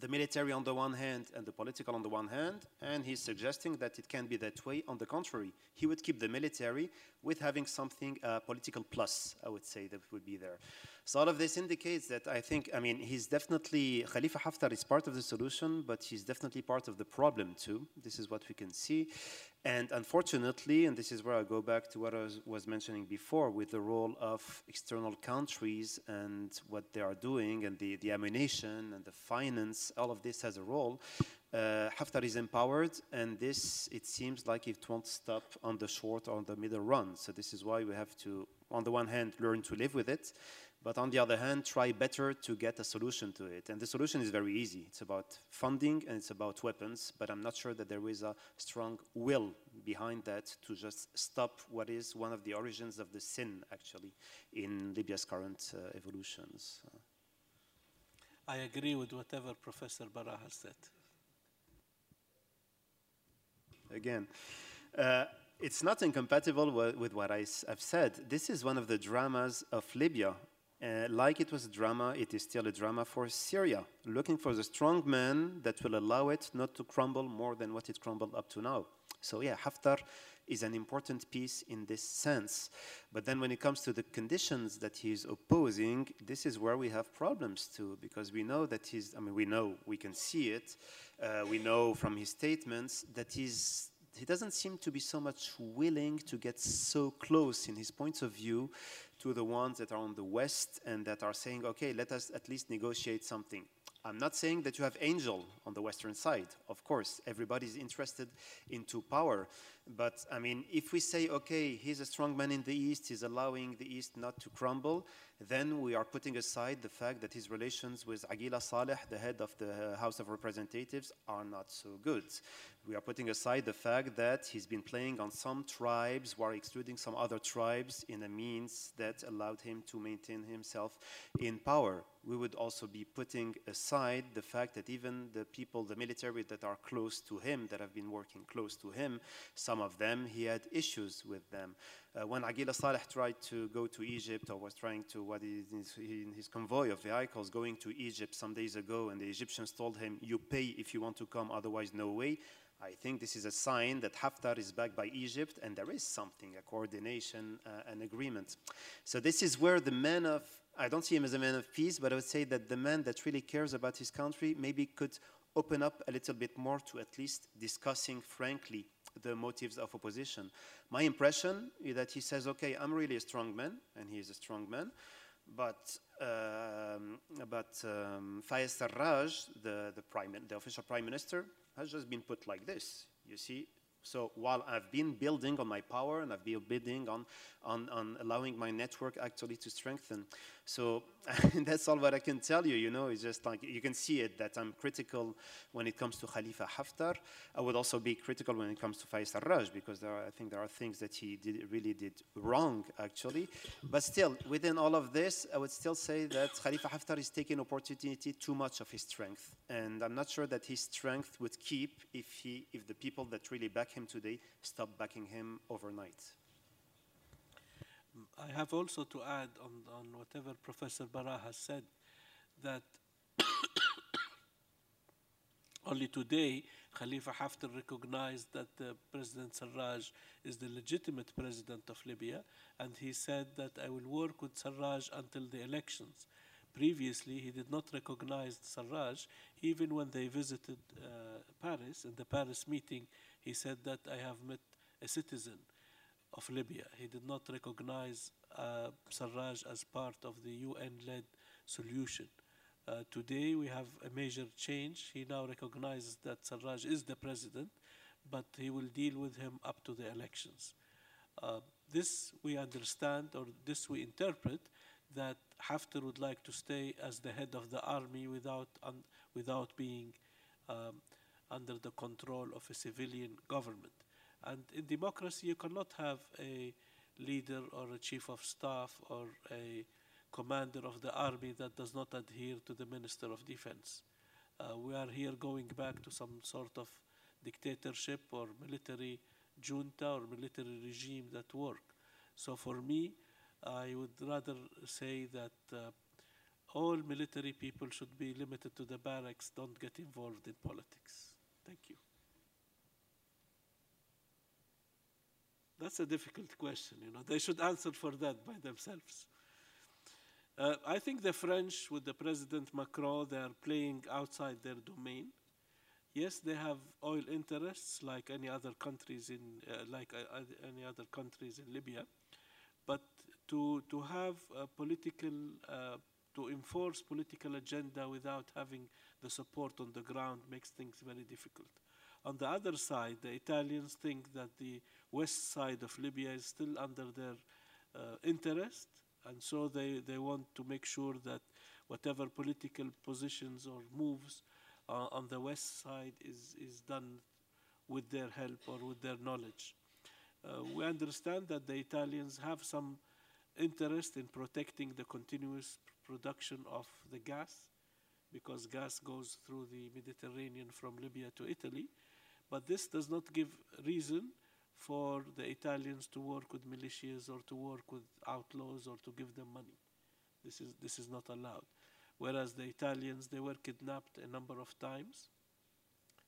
the military on the one hand and the political on the one hand, and he's suggesting that it can be that way. On the contrary, he would keep the military with having something uh, political plus, I would say, that would be there. So all of this indicates that I think, I mean, he's definitely, Khalifa Haftar is part of the solution, but he's definitely part of the problem too. This is what we can see. And unfortunately, and this is where I go back to what I was, was, mentioning before with the role of external countries and what they are doing and the, the ammunition and the finance, all of this has a role. Uh, Haftar is empowered, and this, it seems like it won't stop on the short or on the middle run. So this is why we have to, on the one hand, learn to live with it, but on the other hand, try better to get a solution to it. And the solution is very easy. It's about funding and it's about weapons, but I'm not sure that there is a strong will behind that to just stop what is one of the origins of the sin, actually, in Libya's current uh, evolutions. I agree with whatever Professor Barah has said. Again, uh, it's not incompatible with what I, have said. This is one of the dramas of Libya uh, like it was a drama, it is still a drama for Syria, looking for the strong man that will allow it not to crumble more than what it crumbled up to now. So yeah, Haftar is an important piece in this sense. But then when it comes to the conditions that he's opposing, this is where we have problems too, because we know that he's, I mean, we know, we can see it, uh, we know from his statements that he's he doesn't seem to be so much willing to get so close in his points of view to the ones that are on the West and that are saying, okay, let us at least negotiate something. I'm not saying that you have angel on the Western side. Of course, everybody's interested into power. But I mean, if we say, okay, he's a strong man in the East, he's allowing the East not to crumble, then we are putting aside the fact that his relations with Aguila Saleh, the head of the uh, House of Representatives, are not so good. We are putting aside the fact that he's been playing on some tribes while excluding some other tribes in a means that allowed him to maintain himself in power. We would also be putting aside the fact that even the people, the military that are close to him, that have been working close to him, some of them, he had issues with them. Uh, when Aguila Saleh tried to go to Egypt or was trying to, what is in his convoy of vehicles going to Egypt some days ago, and the Egyptians told him, you pay if you want to come, otherwise no way. I think this is a sign that Haftar is backed by Egypt and there is something, a coordination, uh, an agreement. So this is where the men of, I don't see him as a man of peace, but I would say that the man that really cares about his country maybe could open up a little bit more to at least discussing frankly the motives of opposition. My impression is that he says, okay, I'm really a strong man, and he is a strong man, But um, but um, Fayez Sarraj, the the prime the official prime minister, has just been put like this. You see, so while I've been building on my power and I've been building on, on, on allowing my network actually to strengthen. So that's all what I can tell you, you know, it's just like, you can see it that I'm critical when it comes to Khalifa Haftar. I would also be critical when it comes to Fayez Sarraj because are, I think there are things that he did, really did wrong actually. But still, within all of this, I would still say that Khalifa Haftar is taking opportunity too much of his strength. And I'm not sure that his strength would keep if, he, if the people that really back him today stop backing him overnight. I have also to add on, on whatever Professor Barah has said that only today Khalifa Haftar recognized that uh, President Sarraj is the legitimate president of Libya, and he said that I will work with Sarraj until the elections. Previously, he did not recognize Sarraj, even when they visited uh, Paris. In the Paris meeting, he said that I have met a citizen of Libya. He did not recognize uh, Sarraj as part of the UN-led solution. Uh, today we have a major change. He now recognizes that Sarraj is the president, but he will deal with him up to the elections. Uh, this we understand, or this we interpret, that Haftar would like to stay as the head of the army without, without being um, under the control of a civilian government. And in democracy, you cannot have a leader or a chief of staff or a commander of the army that does not adhere to the Minister of Defense. Uh, we are here going back to some sort of dictatorship or military junta or military regime that work. So for me, I would rather say that uh, all military people should be limited to the barracks, don't get involved in politics. Thank you. That's a difficult question, you know. They should answer for that by themselves. Uh, I think the French, with the President Macron, they are playing outside their domain. Yes, they have oil interests like any other countries in, uh, like uh, any other countries in Libya, but to to have a political, uh, to enforce political agenda without having the support on the ground makes things very difficult. On the other side, the Italians think that the west side of Libya is still under their uh, interest, and so they, they want to make sure that whatever political positions or moves uh, on the west side is, is done with their help or with their knowledge. Uh, we understand that the Italians have some interest in protecting the continuous production of the gas because gas goes through the Mediterranean from Libya to Italy. But this does not give reason for the Italians to work with militias or to work with outlaws or to give them money. This is, this is not allowed. Whereas the Italians, they were kidnapped a number of times.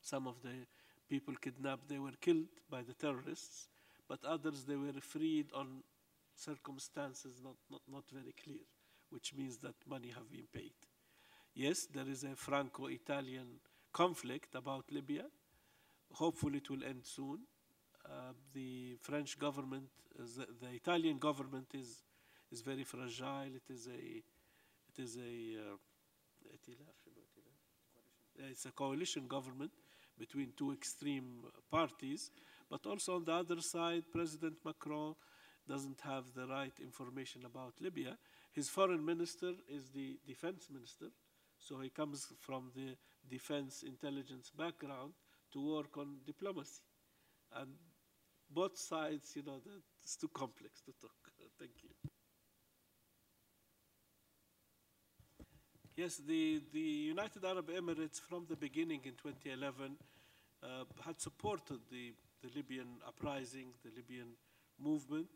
Some of the people kidnapped, they were killed by the terrorists, but others, they were freed on circumstances not, not, not very clear, which means that money have been paid. Yes, there is a Franco-Italian conflict about Libya. Hopefully it will end soon. Uh, the French government, uh, the, the, Italian government is is very fragile. It is a it is a uh, it's a coalition government between two extreme parties. But also on the other side, President Macron doesn't have the right information about Libya. His foreign minister is the defense minister, so he comes from the defense intelligence background to work on diplomacy. And both sides, you know, it's too complex to talk. Thank you. Yes, the, the United Arab Emirates from the beginning in 2011 uh, had supported the, the Libyan uprising, the Libyan movement,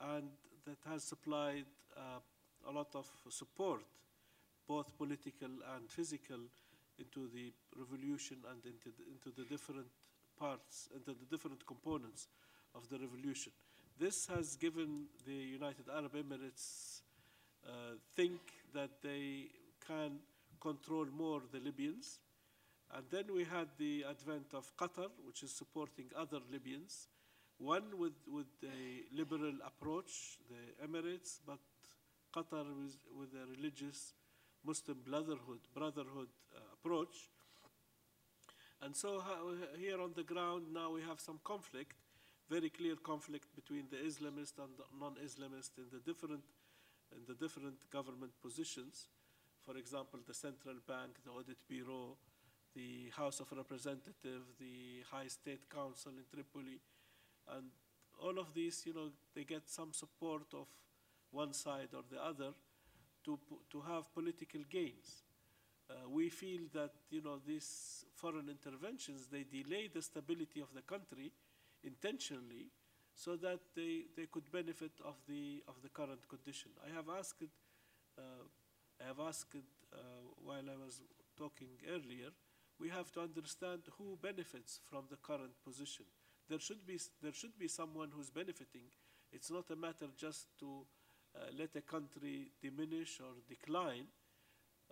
and that has supplied uh, a lot of support, both political and physical, into the revolution and into the, into the different parts, into the different components of the revolution. This has given the United Arab Emirates uh, think that they can control more the Libyans. And then we had the advent of Qatar, which is supporting other Libyans, one with, with a liberal approach, the Emirates, but Qatar with, with a religious Muslim brotherhood, brotherhood uh, approach. And so here on the ground now we have some conflict, very clear conflict between the Islamist and the non-Islamist in the different in the different government positions. For example, the central bank, the audit bureau, the House of Representatives, the High State Council in Tripoli, and all of these, you know, they get some support of one side or the other to, to have political gains. Uh, we feel that, you know, these foreign interventions, they delay the stability of the country intentionally so that they, they could benefit of the, of the current condition. I have asked, uh, I have asked uh, while I was talking earlier, we have to understand who benefits from the current position. There should be, there should be someone who's benefiting. It's not a matter just to uh, let a country diminish or decline.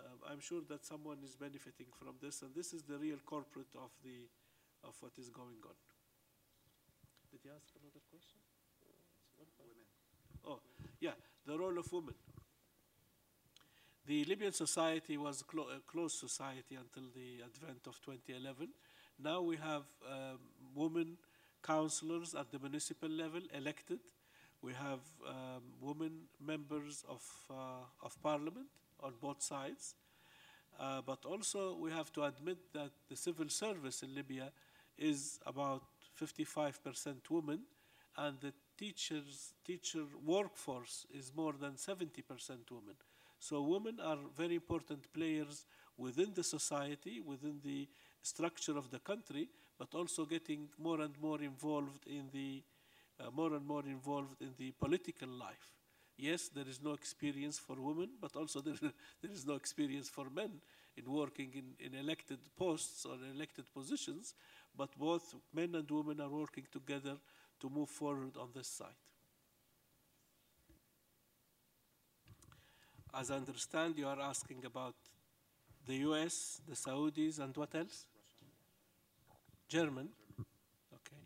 Um, I'm sure that someone is benefiting from this, and this is the real corporate of, the, of what is going on. Did you ask another question? Women. Oh, yeah, the role of women. The Libyan society was clo a closed society until the advent of 2011. Now we have um, women councillors at the municipal level elected. We have um, women members of, uh, of parliament on both sides. Uh, but also we have to admit that the civil service in Libya is about 55% women and the teachers, teacher workforce is more than 70% women. So women are very important players within the society, within the structure of the country, but also getting more and more involved in the uh, more and more involved in the political life. Yes, there is no experience for women, but also there, there is no experience for men in working in, in elected posts or elected positions, but both men and women are working together to move forward on this side. As I understand, you are asking about the US, the Saudis, and what else? German. Okay.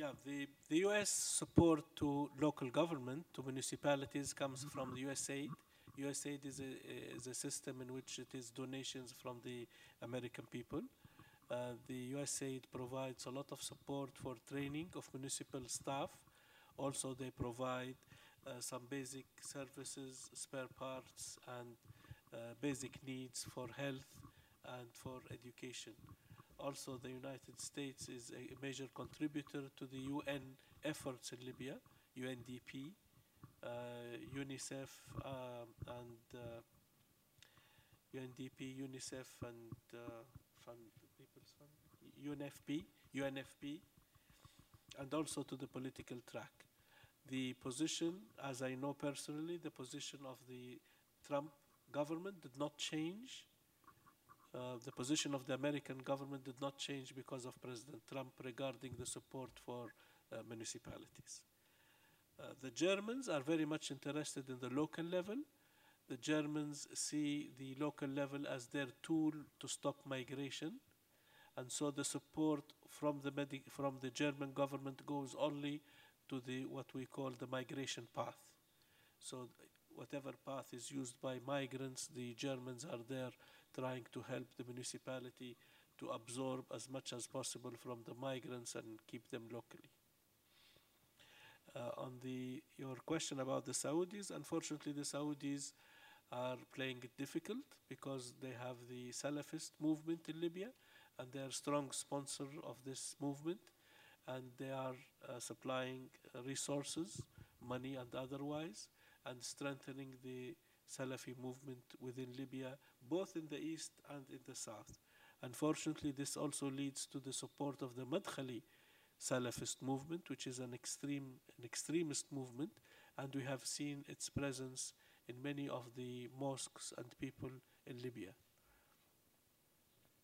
Yeah, the, the US support to local government, to municipalities, comes from the USAID. USAID is a, is a system in which it is donations from the American people. Uh, the USAID provides a lot of support for training of municipal staff. Also, they provide uh, some basic services, spare parts, and uh, basic needs for health and for education. Also, the United States is a major contributor to the UN efforts in Libya, UNDP, uh, UNICEF, um, and UNDP, UNICEF, and Fund, People's Fund, UNFP, UNFP, and also to the political track the position, as I know personally, the position of the Trump government did not change. Uh, the position of the American government did not change because of President Trump regarding the support for uh, municipalities. Uh, the Germans are very much interested in the local level. The Germans see the local level as their tool to stop migration. And so the support from the, from the German government goes only to the what we call the migration path. So whatever path is used by migrants, the Germans are there trying to help the municipality to absorb as much as possible from the migrants and keep them locally. Uh, on the your question about the Saudis, unfortunately, the Saudis are playing it difficult because they have the Salafist movement in Libya, and they are strong sponsor of this movement and they are uh, supplying resources, money and otherwise, and strengthening the Salafi movement within Libya, both in the east and in the south. Unfortunately, this also leads to the support of the Madkhali Salafist movement, which is an extreme, an extremist movement, and we have seen its presence in many of the mosques and people in Libya.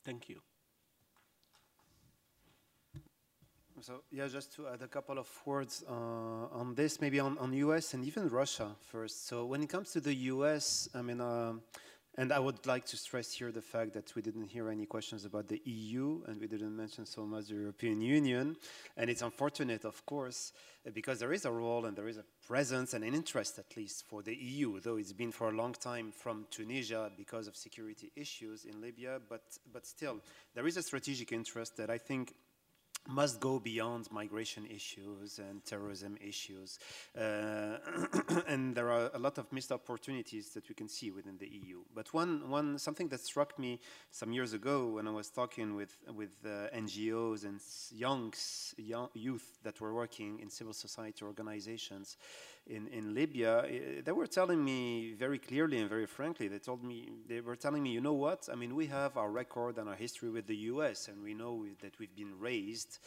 Thank you. So yeah, just to add a couple of words uh, on this, maybe on, on US and even Russia first. So when it comes to the US, I mean, uh, And I would like to stress here the fact that we didn't hear any questions about the EU and we didn't mention so much the European Union. And it's unfortunate, of course, because there is a role and there is a presence and an interest, at least, for the EU, though it's been for a long time from Tunisia because of security issues in Libya. But, but still, there is a strategic interest that I think must go beyond migration issues and terrorism issues. Uh, and there are a lot of missed opportunities that we can see within the EU. But one, one, something that struck me some years ago when I was talking with, with uh, NGOs and youngs, young youth that were working in civil society organizations in, in Libya, eh, they were telling me very clearly and very frankly, they told me, they were telling me, you know what, I mean, we have our record and our history with the US, and we know that we've been raised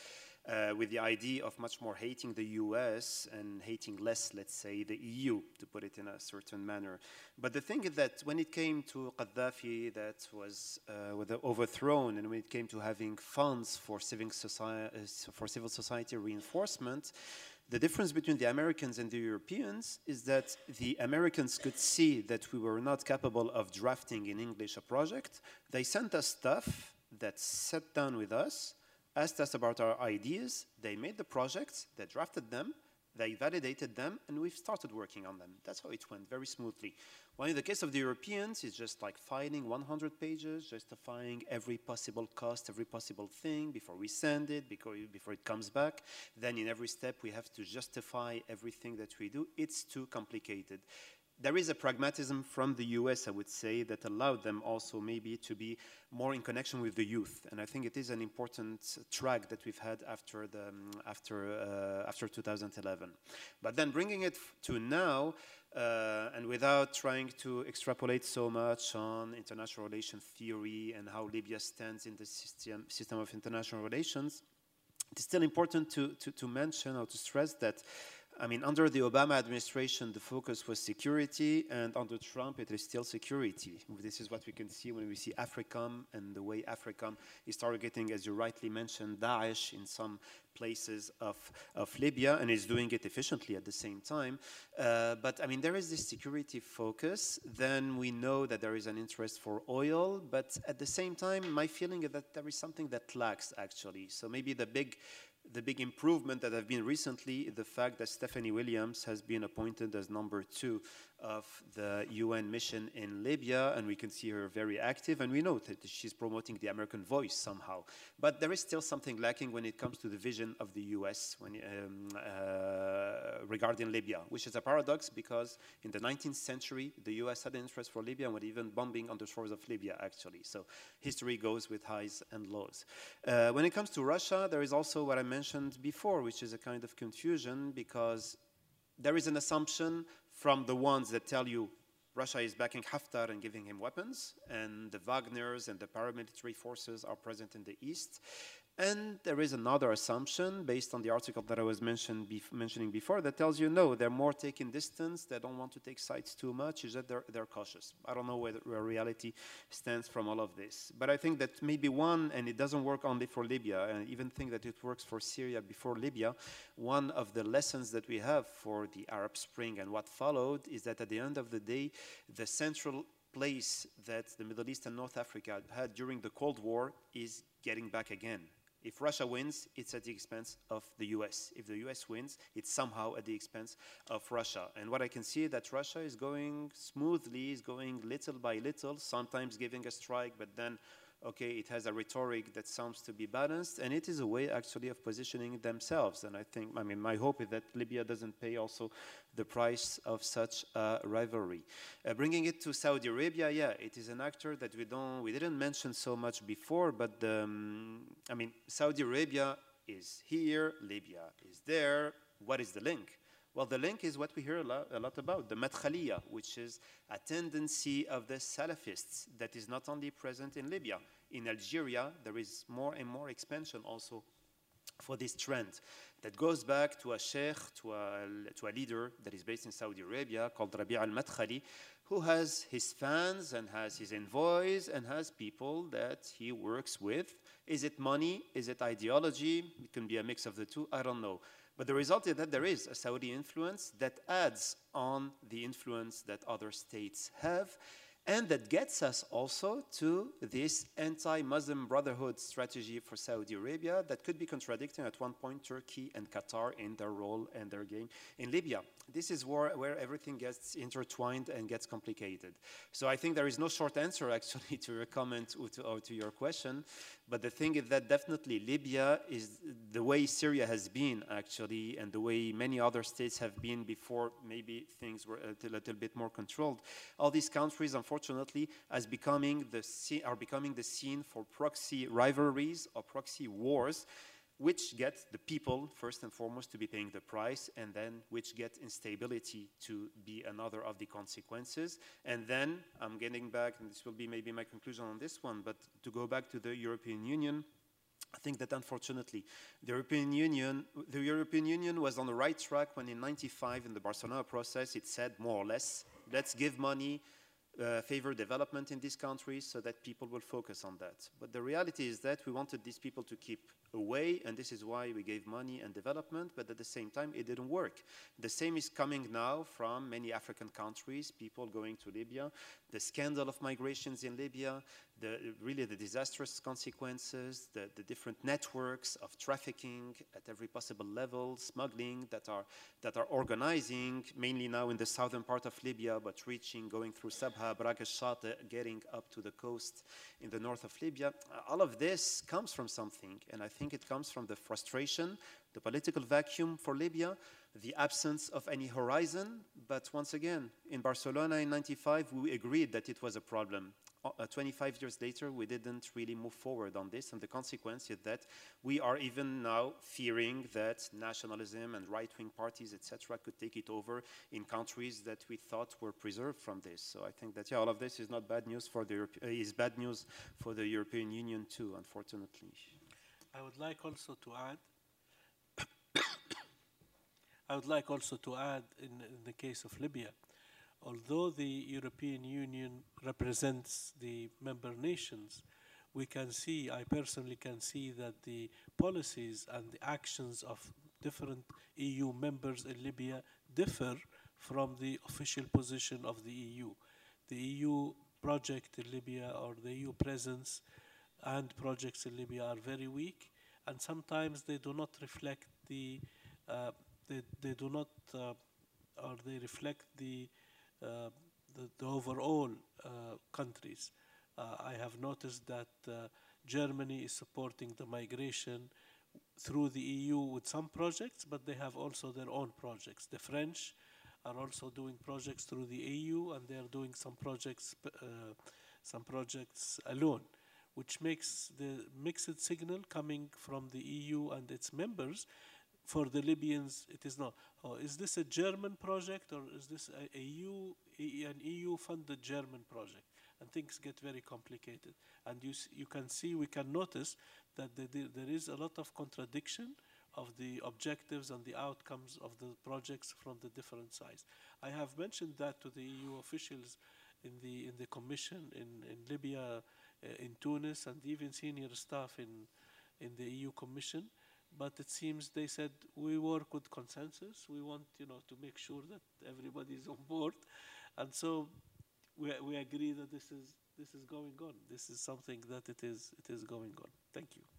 uh, with the idea of much more hating the US and hating less, let's say, the EU, to put it in a certain manner. But the thing is that when it came to Gaddafi, that was uh, overthrown, and when it came to having funds for society, uh, for civil society reinforcement, the difference between the Americans and the Europeans is that the Americans could see that we were not capable of drafting in English a project. They sent us stuff that sat down with us, asked us about our ideas. They made the projects, they drafted them, they validated them, and we've started working on them. That's how it went, very smoothly. While in the case of the Europeans, it's just like filing 100 pages, justifying every possible cost, every possible thing before we send it, before it comes back. Then in every step, we have to justify everything that we do. It's too complicated there is a pragmatism from the US, I would say, that allowed them also maybe to be more in connection with the youth. And I think it is an important track that we've had after, the, um, after, uh, after 2011. But then bringing it to now, uh, and without trying to extrapolate so much on international relations theory and how Libya stands in the system, system of international relations, it's still important to, to, to mention or to stress that I mean, under the Obama administration, the focus was security, and under Trump, it is still security. This is what we can see when we see AFRICOM and the way AFRICOM is targeting, as you rightly mentioned, Daesh in some places of, of Libya, and is doing it efficiently at the same time. Uh, but I mean, there is this security focus. Then we know that there is an interest for oil, but at the same time, my feeling is that there is something that lacks actually. So maybe the big the big improvement that have been recently, the fact that Stephanie Williams has been appointed as number two of the UN mission in Libya, and we can see her very active, and we know that she's promoting the American voice somehow. But there is still something lacking when it comes to the vision of the US when, um, uh, regarding Libya, which is a paradox because in the 19th century, the US had an interest for Libya and was even bombing on the shores of Libya, actually. So history goes with highs and lows. Uh, when it comes to Russia, there is also what I mentioned before, which is a kind of confusion because there is an assumption from the ones that tell you Russia is backing Haftar and giving him weapons, and the Wagners and the paramilitary forces are present in the east. And there is another assumption based on the article that I was bef mentioning before that tells you no, they're more taking distance, they don't want to take sides too much, is that they're, they're cautious. I don't know where, where reality stands from all of this. But I think that maybe one, and it doesn't work only for Libya, and even think that it works for Syria before Libya, one of the lessons that we have for the Arab Spring and what followed is that at the end of the day, the central place that the Middle East and North Africa had during the Cold War is getting back again. If Russia wins, it's at the expense of the US. If the US wins, it's somehow at the expense of Russia. And what I can see that Russia is going smoothly, is going little by little, sometimes giving a strike, but then okay, it has a rhetoric that sounds to be balanced, and it is a way actually of positioning themselves. And I think, I mean, my hope is that Libya doesn't pay also the price of such a rivalry. Uh, bringing it to Saudi Arabia, yeah, it is an actor that we don't, we didn't mention so much before, but um, I mean, Saudi Arabia is here, Libya is there. What is the link? Well, the link is what we hear a lot, a lot, about, the Madkhaliya, which is a tendency of the Salafists that is not only present in Libya. In Algeria, there is more and more expansion also for this trend that goes back to a sheikh, to a, to a leader that is based in Saudi Arabia called Rabi' al-Madkhali, who has his fans and has his envoys and has people that he works with. Is it money? Is it ideology? It can be a mix of the two. I don't know. But the result is that there is a Saudi influence that adds on the influence that other states have. And that gets us also to this anti-Muslim Brotherhood strategy for Saudi Arabia that could be contradicting at one point Turkey and Qatar in their role and their game in Libya. This is where, where everything gets intertwined and gets complicated. So I think there is no short answer actually to your comment or to, or to your question, but the thing is that definitely Libya is the way Syria has been actually and the way many other states have been before maybe things were a little, little bit more controlled. All these countries unfortunately as becoming the are becoming the scene for proxy rivalries or proxy wars which get the people first and foremost to be paying the price and then which get instability to be another of the consequences. And then i'm getting back and this will be maybe my conclusion on this one but to go back to the european union I think that unfortunately, the European Union, the European Union was on the right track when in 95 in the Barcelona process, it said more or less, let's give money, uh, favor development in these countries so that people will focus on that. But the reality is that we wanted these people to keep away, and this is why we gave money and development, but at the same time, it didn't work. The same is coming now from many African countries, people going to Libya, the scandal of migrations in Libya, the, really the disastrous consequences, the, the different networks of trafficking at every possible level, smuggling that are, that are organizing, mainly now in the southern part of Libya, but reaching, going through Sabha, Braga uh, getting up to the coast in the north of Libya. All of this comes from something, and I it comes from the frustration, the political vacuum for Libya, the absence of any horizon. But once again, in Barcelona in 95, we agreed that it was a problem. Uh, 25 years later, we didn't really move forward on this, and the consequence is that we are even now fearing that nationalism and right-wing parties, etc., could take it over in countries that we thought were preserved from this. So I think that yeah, all of this is not bad news for the Europe uh, is bad news for the European Union too, unfortunately. I would like also to add. I would like also to add, in, in the case of Libya, although the European Union represents the member nations, we can see, I personally can see that the policies and the actions of different EU members in Libya differ from the official position of the EU. The EU project in Libya or the EU presence and projects in Libya are very weak, and sometimes they do not reflect the, uh, they, they do not, uh, or they reflect the uh, the, the, overall uh, countries. Uh, I have noticed that Germany is supporting the migration through the EU with some projects, but they have also their own projects. The French are also doing projects through the EU, and they are doing some projects, uh, some projects alone, which makes the mixed signal coming from the EU and its members for the Libyans, it is not. Oh, is this a German project or is this a, a EU, an EU-funded German project? And things get very complicated. And you, you can see, we can notice that the, the, there is a lot of contradiction of the objectives and the outcomes of the projects from the different sides. I have mentioned that to the EU officials in the in the commission in, in Libya, Uh, in Tunis, and even senior staff in in the EU commission but it seems they said we work with consensus. We want you know to make sure that everybody is on board, and so we we agree that this is this is going on. This is something that it is it is going on. Thank you.